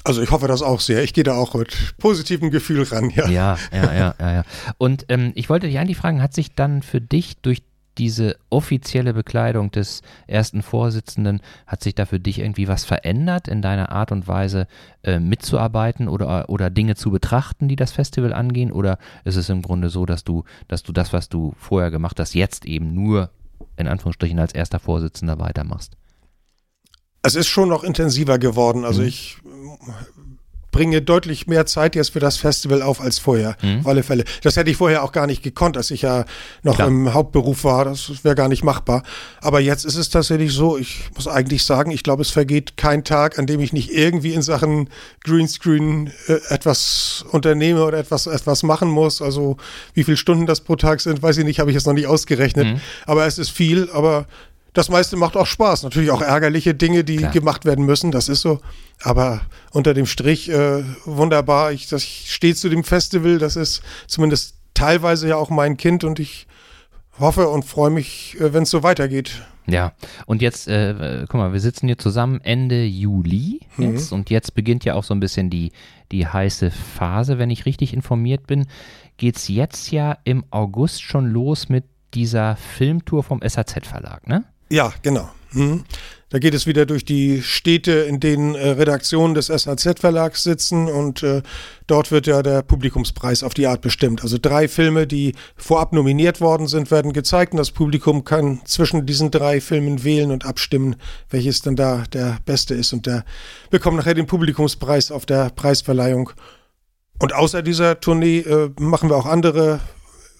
Also ich hoffe das auch sehr. Ich gehe da auch mit positivem Gefühl ran, ja. Ja, ja, ja, ja. ja. Und ähm, ich wollte dich eigentlich fragen, hat sich dann für dich durch diese offizielle Bekleidung des ersten Vorsitzenden, hat sich da für dich irgendwie was verändert in deiner Art und Weise äh, mitzuarbeiten oder, oder Dinge zu betrachten, die das Festival angehen? Oder ist es im Grunde so, dass du, dass du das, was du vorher gemacht hast, jetzt eben nur in Anführungsstrichen als erster Vorsitzender weitermachst? Es ist schon noch intensiver geworden. Also mhm. ich bringe deutlich mehr Zeit jetzt für das Festival auf als vorher, mhm. auf alle Fälle. Das hätte ich vorher auch gar nicht gekonnt, als ich ja noch Klar. im Hauptberuf war. Das wäre gar nicht machbar. Aber jetzt ist es tatsächlich so, ich muss eigentlich sagen, ich glaube, es vergeht kein Tag, an dem ich nicht irgendwie in Sachen Greenscreen äh, etwas unternehme oder etwas, etwas machen muss. Also wie viele Stunden das pro Tag sind, weiß ich nicht, habe ich jetzt noch nicht ausgerechnet. Mhm. Aber es ist viel, aber das meiste macht auch Spaß. Natürlich auch ärgerliche Dinge, die Klar. gemacht werden müssen, das ist so. Aber unter dem Strich äh, wunderbar. Ich, das, ich stehe zu dem Festival, das ist zumindest teilweise ja auch mein Kind und ich hoffe und freue mich, äh, wenn es so weitergeht. Ja, und jetzt, äh, guck mal, wir sitzen hier zusammen Ende Juli jetzt mhm. und jetzt beginnt ja auch so ein bisschen die, die heiße Phase, wenn ich richtig informiert bin. Geht es jetzt ja im August schon los mit dieser Filmtour vom SAZ-Verlag, ne? Ja, genau. Hm. Da geht es wieder durch die Städte, in denen äh, Redaktionen des SHZ-Verlags sitzen und äh, dort wird ja der Publikumspreis auf die Art bestimmt. Also drei Filme, die vorab nominiert worden sind, werden gezeigt und das Publikum kann zwischen diesen drei Filmen wählen und abstimmen, welches dann da der beste ist und der bekommt nachher den Publikumspreis auf der Preisverleihung. Und außer dieser Tournee äh, machen wir auch andere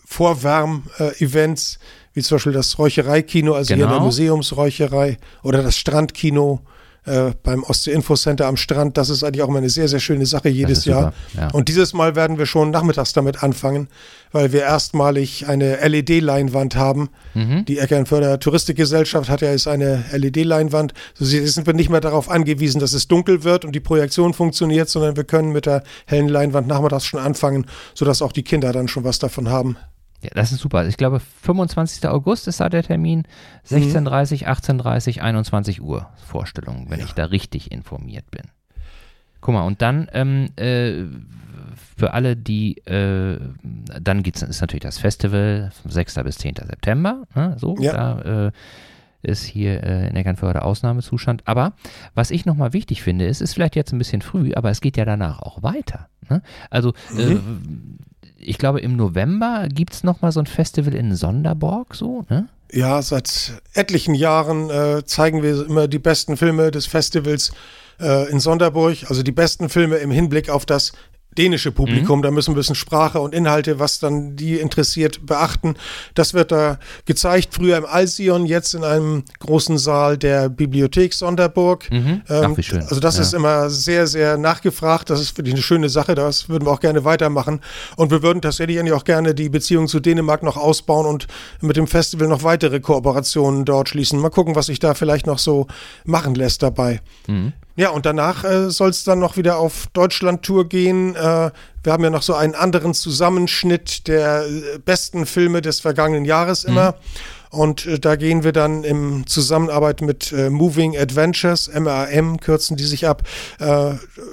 Vorwärm-Events. Äh, wie zum Beispiel das Räuchereikino, also genau. hier in der genau. Museumsräucherei oder das Strandkino äh, beim Ostsee-Info-Center am Strand. Das ist eigentlich auch immer eine sehr, sehr schöne Sache jedes Jahr. Ja. Und dieses Mal werden wir schon nachmittags damit anfangen, weil wir erstmalig eine LED-Leinwand haben. Mhm. Die Eckernförder Touristikgesellschaft hat ja jetzt eine LED-Leinwand. So sind wir nicht mehr darauf angewiesen, dass es dunkel wird und die Projektion funktioniert, sondern wir können mit der hellen Leinwand nachmittags schon anfangen, sodass auch die Kinder dann schon was davon haben. Ja, das ist super. Ich glaube, 25. August ist da der Termin. 16.30, mhm. 18.30, 21 Uhr Vorstellung, wenn ja. ich da richtig informiert bin. Guck mal, und dann ähm, äh, für alle, die, äh, dann geht's, ist natürlich das Festival vom 6. bis 10. September. Ne? So, ja. da, äh, ist hier äh, in Eckernförde Ausnahmezustand. Aber was ich nochmal wichtig finde, ist, ist vielleicht jetzt ein bisschen früh, aber es geht ja danach auch weiter. Ne? Also äh, mhm. Ich glaube, im November gibt es nochmal so ein Festival in Sonderborg, so, ne? Ja, seit etlichen Jahren äh, zeigen wir immer die besten Filme des Festivals äh, in Sonderburg, also die besten Filme im Hinblick auf das dänische Publikum. Mhm. Da müssen wir ein bisschen Sprache und Inhalte, was dann die interessiert, beachten. Das wird da gezeigt, früher im Alsion, jetzt in einem großen Saal der Bibliothek Sonderburg. Mhm. Ähm, Ach, wie schön. Also das ja. ist immer sehr, sehr nachgefragt. Das ist wirklich eine schöne Sache. Das würden wir auch gerne weitermachen. Und wir würden tatsächlich auch gerne die Beziehung zu Dänemark noch ausbauen und mit dem Festival noch weitere Kooperationen dort schließen. Mal gucken, was sich da vielleicht noch so machen lässt dabei. Mhm. Ja, und danach äh, soll es dann noch wieder auf Deutschland-Tour gehen. Äh, wir haben ja noch so einen anderen Zusammenschnitt der äh, besten Filme des vergangenen Jahres mhm. immer. Mhm. Und äh, da gehen wir dann in Zusammenarbeit mit äh, Moving Adventures, MAM, kürzen die sich ab, äh,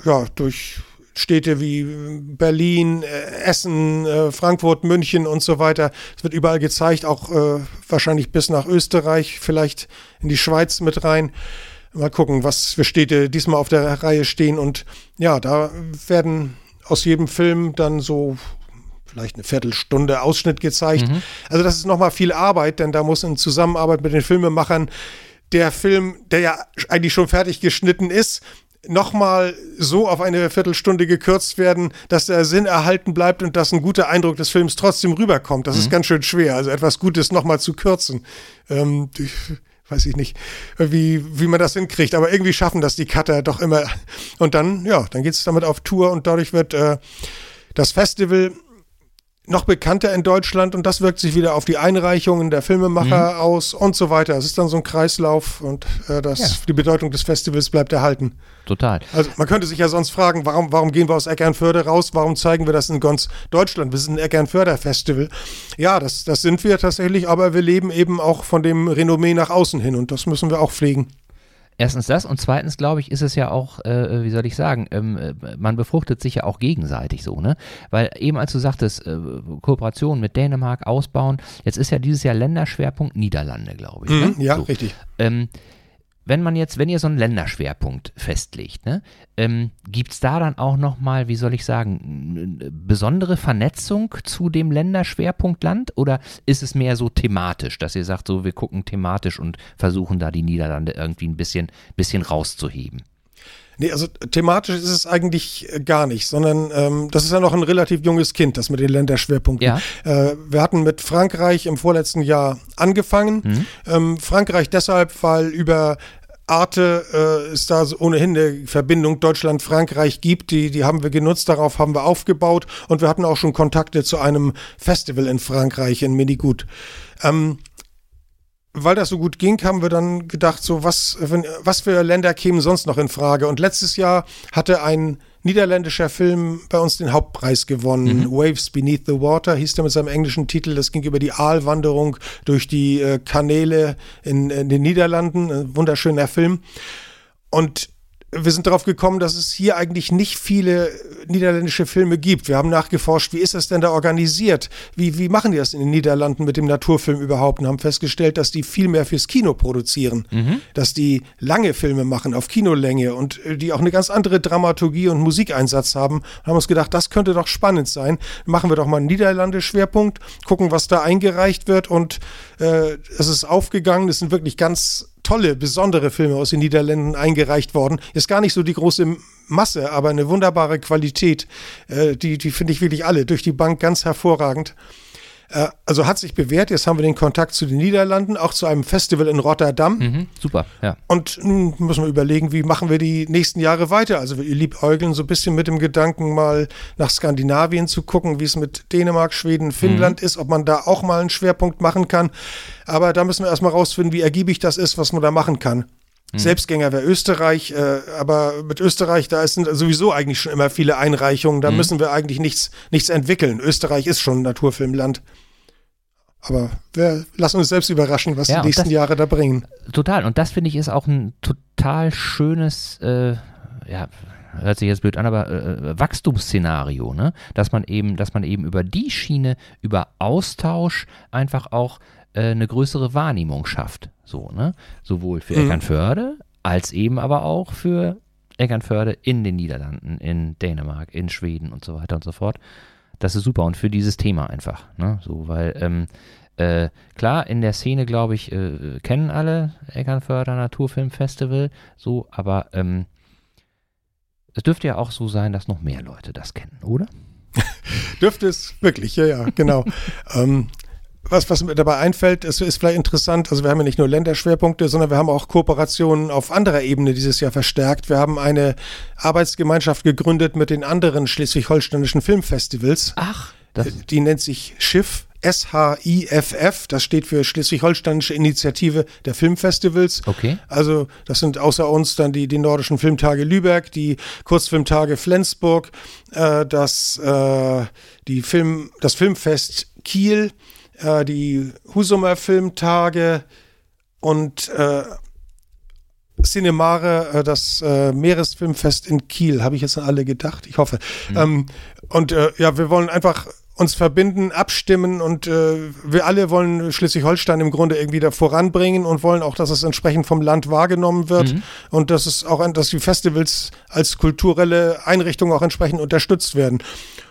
ja, durch Städte wie Berlin, Essen, Frankfurt, München und so weiter. Es wird überall gezeigt, auch wahrscheinlich bis nach Österreich, vielleicht in die Schweiz mit rein. Mal gucken, was für Städte diesmal auf der Reihe stehen. Und ja, da werden aus jedem Film dann so vielleicht eine Viertelstunde Ausschnitt gezeigt. Mhm. Also das ist nochmal viel Arbeit, denn da muss in Zusammenarbeit mit den Filmemachern der Film, der ja eigentlich schon fertig geschnitten ist, nochmal so auf eine Viertelstunde gekürzt werden, dass der Sinn erhalten bleibt und dass ein guter Eindruck des Films trotzdem rüberkommt. Das mhm. ist ganz schön schwer, also etwas Gutes nochmal zu kürzen. Ähm, weiß ich nicht, wie, wie man das hinkriegt. Aber irgendwie schaffen das die Cutter doch immer. Und dann, ja, dann geht es damit auf Tour und dadurch wird äh, das Festival noch bekannter in Deutschland und das wirkt sich wieder auf die Einreichungen der Filmemacher mhm. aus und so weiter. Es ist dann so ein Kreislauf und äh, das, ja. die Bedeutung des Festivals bleibt erhalten. Total. Also man könnte sich ja sonst fragen, warum, warum gehen wir aus Eckernförde raus? Warum zeigen wir das in ganz Deutschland? Wir sind ein Eckernförder-Festival. Ja, das, das sind wir tatsächlich, aber wir leben eben auch von dem Renommee nach außen hin und das müssen wir auch pflegen. Erstens das und zweitens, glaube ich, ist es ja auch, äh, wie soll ich sagen, ähm, äh, man befruchtet sich ja auch gegenseitig so, ne? Weil eben als du sagtest, äh, Kooperation mit Dänemark ausbauen, jetzt ist ja dieses Jahr Länderschwerpunkt Niederlande, glaube ich. Ne? Mhm, ja, so. richtig. Ähm, wenn man jetzt, wenn ihr so einen Länderschwerpunkt festlegt, ne, ähm, gibt es da dann auch nochmal, wie soll ich sagen, besondere Vernetzung zu dem Länderschwerpunktland oder ist es mehr so thematisch, dass ihr sagt, so wir gucken thematisch und versuchen da die Niederlande irgendwie ein bisschen, bisschen rauszuheben? Nee, also thematisch ist es eigentlich äh, gar nicht, sondern ähm, das ist ja noch ein relativ junges Kind, das mit den Länderschwerpunkten. Ja. Äh, wir hatten mit Frankreich im vorletzten Jahr angefangen. Mhm. Ähm, Frankreich deshalb, weil über Arte äh, es da ohnehin eine Verbindung Deutschland-Frankreich gibt. Die, die haben wir genutzt, darauf haben wir aufgebaut und wir hatten auch schon Kontakte zu einem Festival in Frankreich, in Minigut. Ähm, weil das so gut ging, haben wir dann gedacht, so was, was für Länder kämen sonst noch in Frage. Und letztes Jahr hatte ein niederländischer Film bei uns den Hauptpreis gewonnen. Mhm. Waves Beneath the Water hieß der mit seinem englischen Titel. Das ging über die Aalwanderung durch die äh, Kanäle in, in, den Niederlanden. Ein wunderschöner Film. Und wir sind darauf gekommen, dass es hier eigentlich nicht viele niederländische Filme gibt. Wir haben nachgeforscht, wie ist das denn da organisiert? Wie, wie machen die das in den Niederlanden mit dem Naturfilm überhaupt? Und haben festgestellt, dass die viel mehr fürs Kino produzieren, mhm. dass die lange Filme machen auf Kinolänge und äh, die auch eine ganz andere Dramaturgie und Musikeinsatz haben. Und haben uns gedacht, das könnte doch spannend sein. Machen wir doch mal einen Niederlande-Schwerpunkt, gucken, was da eingereicht wird und äh, es ist aufgegangen. Es sind wirklich ganz tolle, besondere Filme aus den Niederlanden eingereicht worden. Ist gar nicht so die große Masse, aber eine wunderbare Qualität. Äh, die die finde ich wirklich alle durch die Bank ganz hervorragend. Äh, also hat sich bewährt. Jetzt haben wir den Kontakt zu den Niederlanden, auch zu einem Festival in Rotterdam. Mhm, super, ja. Und nun müssen wir überlegen, wie machen wir die nächsten Jahre weiter. Also wir liebäugeln so ein bisschen mit dem Gedanken, mal nach Skandinavien zu gucken, wie es mit Dänemark, Schweden, Finnland mhm. ist, ob man da auch mal einen Schwerpunkt machen kann. Aber da müssen wir erstmal rausfinden, wie ergiebig das ist, was man da machen kann. Mhm. Selbstgänger wäre Österreich, äh, aber mit Österreich, da sind sowieso eigentlich schon immer viele Einreichungen, da mhm. müssen wir eigentlich nichts, nichts entwickeln. Österreich ist schon ein Naturfilmland. Aber wir lassen uns selbst überraschen, was ja, die nächsten das, Jahre da bringen. Total. Und das finde ich ist auch ein total schönes, äh, ja, hört sich jetzt blöd an, aber äh, Wachstumsszenario, ne? Dass man eben, dass man eben über die Schiene, über Austausch einfach auch äh, eine größere Wahrnehmung schafft. So, ne? Sowohl für mhm. Eckernförde als eben aber auch für Eckernförde in den Niederlanden, in Dänemark, in Schweden und so weiter und so fort. Das ist super und für dieses Thema einfach, ne? So, weil ähm, äh, klar, in der Szene, glaube ich, äh, kennen alle Eckernförder Naturfilmfestival, so, aber ähm, es dürfte ja auch so sein, dass noch mehr Leute das kennen, oder? [laughs] dürfte es wirklich, ja, ja, genau. [laughs] ähm, was, was mir dabei einfällt, ist, ist vielleicht interessant, also wir haben ja nicht nur Länderschwerpunkte, sondern wir haben auch Kooperationen auf anderer Ebene dieses Jahr verstärkt. Wir haben eine Arbeitsgemeinschaft gegründet mit den anderen schleswig-holsteinischen Filmfestivals. Ach. Das die nennt sich Schiff SHIFF, das steht für Schleswig-Holsteinische Initiative der Filmfestivals. Okay. Also das sind außer uns dann die, die Nordischen Filmtage Lübeck, die Kurzfilmtage Flensburg, äh, das, äh, die Film, das Filmfest Kiel, äh, die Husumer Filmtage und äh, Cinemare, äh, das äh, Meeresfilmfest in Kiel, habe ich jetzt an alle gedacht, ich hoffe. Mhm. Ähm, und äh, ja, wir wollen einfach uns verbinden, abstimmen und äh, wir alle wollen Schleswig-Holstein im Grunde irgendwie da voranbringen und wollen auch, dass es entsprechend vom Land wahrgenommen wird mhm. und dass es auch, dass die Festivals als kulturelle Einrichtungen auch entsprechend unterstützt werden.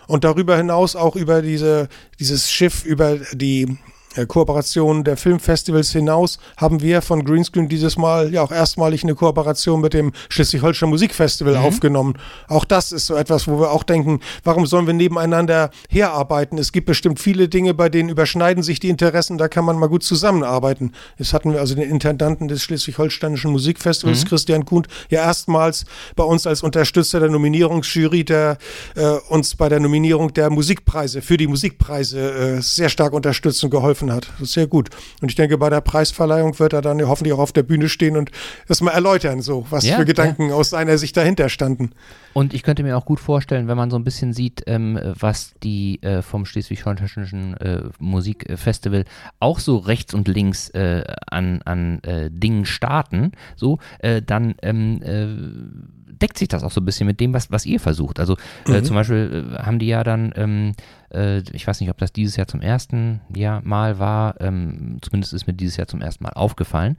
Und darüber hinaus auch über diese, dieses Schiff, über die äh, Kooperation der Filmfestivals hinaus haben wir von Greenscreen dieses Mal ja auch erstmalig eine Kooperation mit dem Schleswig-Holstein Musikfestival mhm. aufgenommen. Auch das ist so etwas, wo wir auch denken, warum sollen wir nebeneinander herarbeiten? Es gibt bestimmt viele Dinge, bei denen überschneiden sich die Interessen, da kann man mal gut zusammenarbeiten. Jetzt hatten wir also den Intendanten des Schleswig-Holsteinischen Musikfestivals, mhm. Christian Kuhn, ja erstmals bei uns als Unterstützer der Nominierungsjury, der äh, uns bei der Nominierung der Musikpreise für die Musikpreise äh, sehr stark unterstützt und geholfen geholfen hat. Das ist sehr gut. Und ich denke, bei der Preisverleihung wird er dann hoffentlich auch auf der Bühne stehen und das mal erläutern, so was ja, für Gedanken ja. aus seiner Sicht dahinter standen. Und ich könnte mir auch gut vorstellen, wenn man so ein bisschen sieht, ähm, was die äh, vom Schleswig-Holsteinischen äh, Musikfestival auch so rechts und links äh, an, an äh, Dingen starten, so, äh, dann ähm, äh, deckt sich das auch so ein bisschen mit dem, was, was ihr versucht. Also äh, mhm. zum Beispiel äh, haben die ja dann, ähm, äh, ich weiß nicht, ob das dieses Jahr zum ersten Jahr mal war, ähm, zumindest ist mir dieses Jahr zum ersten Mal aufgefallen,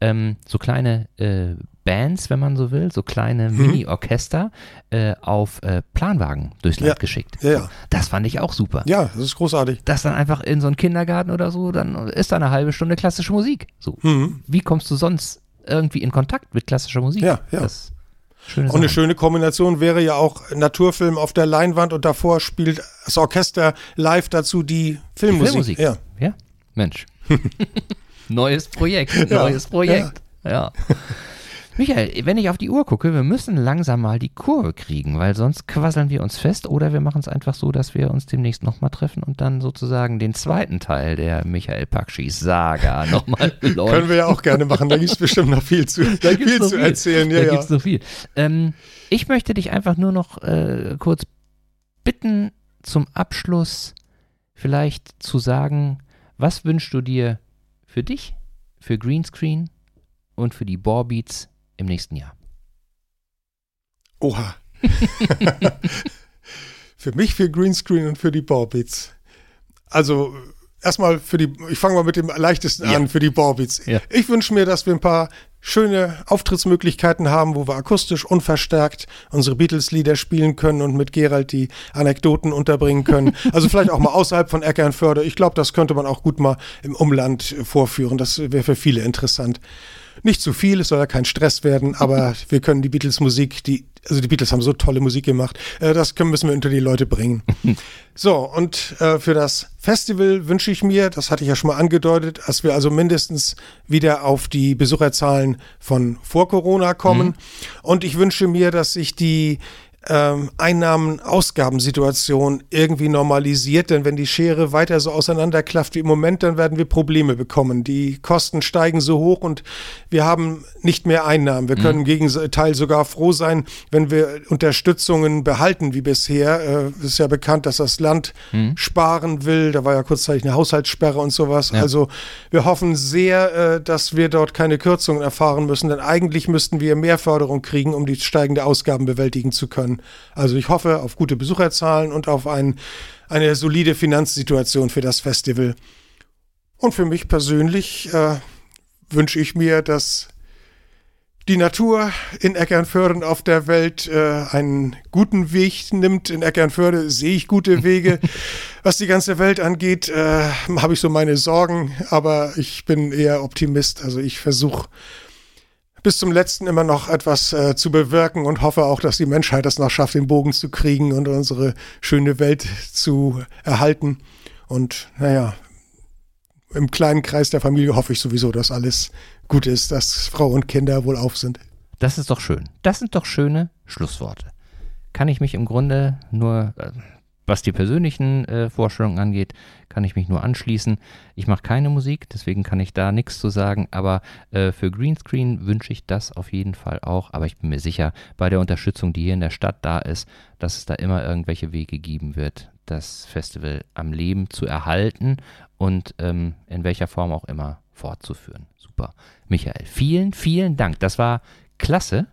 ähm, so kleine äh, Bands, wenn man so will, so kleine mhm. Mini-Orchester äh, auf äh, Planwagen durchs Land ja. geschickt. Ja, ja. Das fand ich auch super. Ja, das ist großartig. Das dann einfach in so einen Kindergarten oder so, dann ist da eine halbe Stunde klassische Musik. So. Mhm. Wie kommst du sonst irgendwie in Kontakt mit klassischer Musik? Ja, ja. Das Schöne und eine schöne Kombination wäre ja auch Naturfilm auf der Leinwand und davor spielt das Orchester live dazu die Filmmusik. Filmmusik. Ja. ja, Mensch. [laughs] neues Projekt, neues Projekt. ja. ja. Michael, wenn ich auf die Uhr gucke, wir müssen langsam mal die Kurve kriegen, weil sonst quasseln wir uns fest oder wir machen es einfach so, dass wir uns demnächst nochmal treffen und dann sozusagen den zweiten Teil der Michael Pakschis Saga [laughs] nochmal beleuchten. Können wir ja auch gerne machen, da gibt es bestimmt noch viel zu, [laughs] da viel zu viel. erzählen. Ja, da ja. gibt es so viel. Ähm, ich möchte dich einfach nur noch äh, kurz bitten, zum Abschluss vielleicht zu sagen, was wünschst du dir für dich, für Greenscreen und für die Boarbeats im nächsten Jahr? Oha. [laughs] für mich, für Greenscreen und für die Baubeats. Also erstmal für die, ich fange mal mit dem leichtesten ja. an, für die Baubeats. Ja. Ich wünsche mir, dass wir ein paar schöne Auftrittsmöglichkeiten haben, wo wir akustisch unverstärkt unsere Beatles-Lieder spielen können und mit Gerald die Anekdoten unterbringen können. Also vielleicht auch mal außerhalb von Eckernförde. Ich glaube, das könnte man auch gut mal im Umland vorführen. Das wäre für viele interessant. Nicht zu viel, es soll ja kein Stress werden, aber [laughs] wir können die Beatles-Musik, die, also die Beatles haben so tolle Musik gemacht, äh, das können, müssen wir unter die Leute bringen. [laughs] so, und äh, für das Festival wünsche ich mir, das hatte ich ja schon mal angedeutet, dass wir also mindestens wieder auf die Besucherzahlen von vor Corona kommen. Mhm. Und ich wünsche mir, dass sich die ähm, Einnahmen-Ausgabensituation irgendwie normalisiert. Denn wenn die Schere weiter so auseinanderklafft wie im Moment, dann werden wir Probleme bekommen. Die Kosten steigen so hoch und wir haben nicht mehr Einnahmen. Wir können mhm. im Gegenteil sogar froh sein, wenn wir Unterstützungen behalten wie bisher. Äh, ist ja bekannt, dass das Land mhm. sparen will. Da war ja kurzzeitig eine Haushaltssperre und sowas. Ja. Also wir hoffen sehr, äh, dass wir dort keine Kürzungen erfahren müssen, denn eigentlich müssten wir mehr Förderung kriegen, um die steigende Ausgaben bewältigen zu können. Also ich hoffe auf gute Besucherzahlen und auf ein, eine solide Finanzsituation für das Festival. Und für mich persönlich äh, wünsche ich mir, dass die Natur in Eckernförde auf der Welt äh, einen guten Weg nimmt. In Eckernförde sehe ich gute Wege. [laughs] Was die ganze Welt angeht, äh, habe ich so meine Sorgen, aber ich bin eher Optimist. Also ich versuche bis zum letzten immer noch etwas äh, zu bewirken und hoffe auch, dass die Menschheit es noch schafft, den Bogen zu kriegen und unsere schöne Welt zu erhalten. Und naja, im kleinen Kreis der Familie hoffe ich sowieso, dass alles gut ist, dass Frau und Kinder wohl auf sind. Das ist doch schön. Das sind doch schöne Schlussworte. Kann ich mich im Grunde nur äh, was die persönlichen äh, Vorstellungen angeht, kann ich mich nur anschließen. Ich mache keine Musik, deswegen kann ich da nichts zu sagen, aber äh, für Greenscreen wünsche ich das auf jeden Fall auch. Aber ich bin mir sicher, bei der Unterstützung, die hier in der Stadt da ist, dass es da immer irgendwelche Wege geben wird, das Festival am Leben zu erhalten und ähm, in welcher Form auch immer fortzuführen. Super. Michael, vielen, vielen Dank. Das war klasse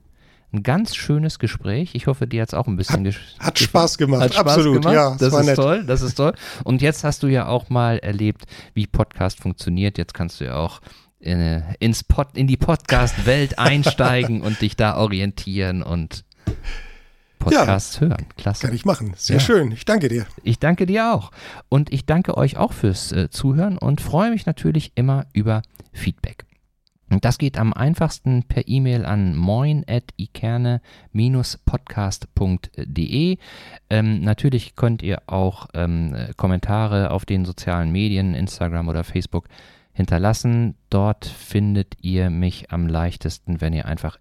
ein ganz schönes Gespräch. Ich hoffe, dir hat es auch ein bisschen Hat, hat Spaß gemacht, hat Spaß absolut, gemacht. ja. Das ist nett. toll, das ist toll. Und jetzt hast du ja auch mal erlebt, wie Podcast funktioniert. Jetzt kannst du ja auch in, ins Pod, in die Podcast-Welt [laughs] einsteigen und dich da orientieren und Podcasts ja, hören. Klasse. Kann ich machen. Sehr ja. schön. Ich danke dir. Ich danke dir auch. Und ich danke euch auch fürs äh, Zuhören und freue mich natürlich immer über Feedback. Das geht am einfachsten per E-Mail an moin.ikerne-podcast.de. Ähm, natürlich könnt ihr auch ähm, Kommentare auf den sozialen Medien, Instagram oder Facebook hinterlassen. Dort findet ihr mich am leichtesten, wenn ihr einfach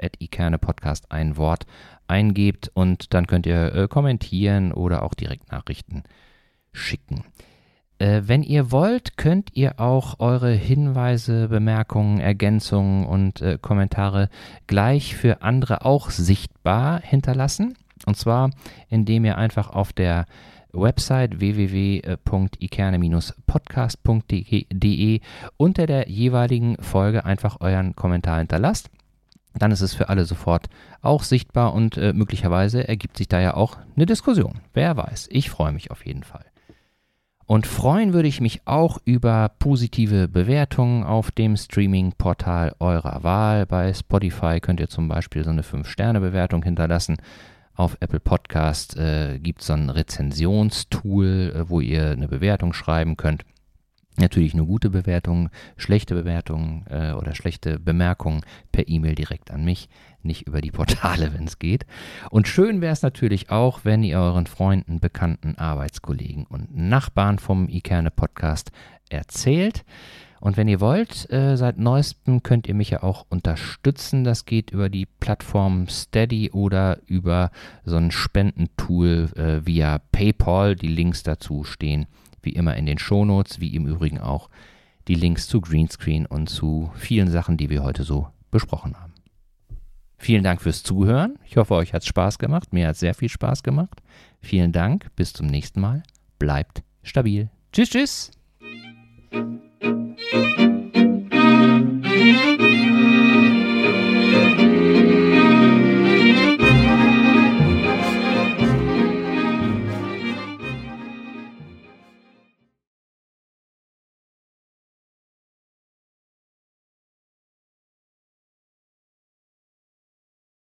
Podcast ein Wort eingebt und dann könnt ihr äh, kommentieren oder auch direkt Nachrichten schicken. Äh, wenn ihr wollt, könnt ihr auch eure Hinweise, Bemerkungen, Ergänzungen und äh, Kommentare gleich für andere auch sichtbar hinterlassen. Und zwar, indem ihr einfach auf der Website www.ikerne-podcast.de unter der jeweiligen Folge einfach euren Kommentar hinterlasst. Dann ist es für alle sofort auch sichtbar und äh, möglicherweise ergibt sich da ja auch eine Diskussion. Wer weiß, ich freue mich auf jeden Fall. Und freuen würde ich mich auch über positive Bewertungen auf dem Streaming-Portal eurer Wahl. Bei Spotify könnt ihr zum Beispiel so eine 5-Sterne-Bewertung hinterlassen. Auf Apple Podcast äh, gibt es so ein Rezensionstool, äh, wo ihr eine Bewertung schreiben könnt. Natürlich nur gute Bewertungen, schlechte Bewertungen äh, oder schlechte Bemerkungen per E-Mail direkt an mich, nicht über die Portale, [laughs] wenn es geht. Und schön wäre es natürlich auch, wenn ihr euren Freunden, Bekannten, Arbeitskollegen und Nachbarn vom Ikerne Podcast erzählt. Und wenn ihr wollt, äh, seit neuestem könnt ihr mich ja auch unterstützen. Das geht über die Plattform Steady oder über so ein Spendentool äh, via PayPal. Die Links dazu stehen wie immer in den Shownotes, wie im Übrigen auch die Links zu Greenscreen und zu vielen Sachen, die wir heute so besprochen haben. Vielen Dank fürs Zuhören. Ich hoffe, euch hat es Spaß gemacht. Mir hat es sehr viel Spaß gemacht. Vielen Dank. Bis zum nächsten Mal. Bleibt stabil. Tschüss, tschüss.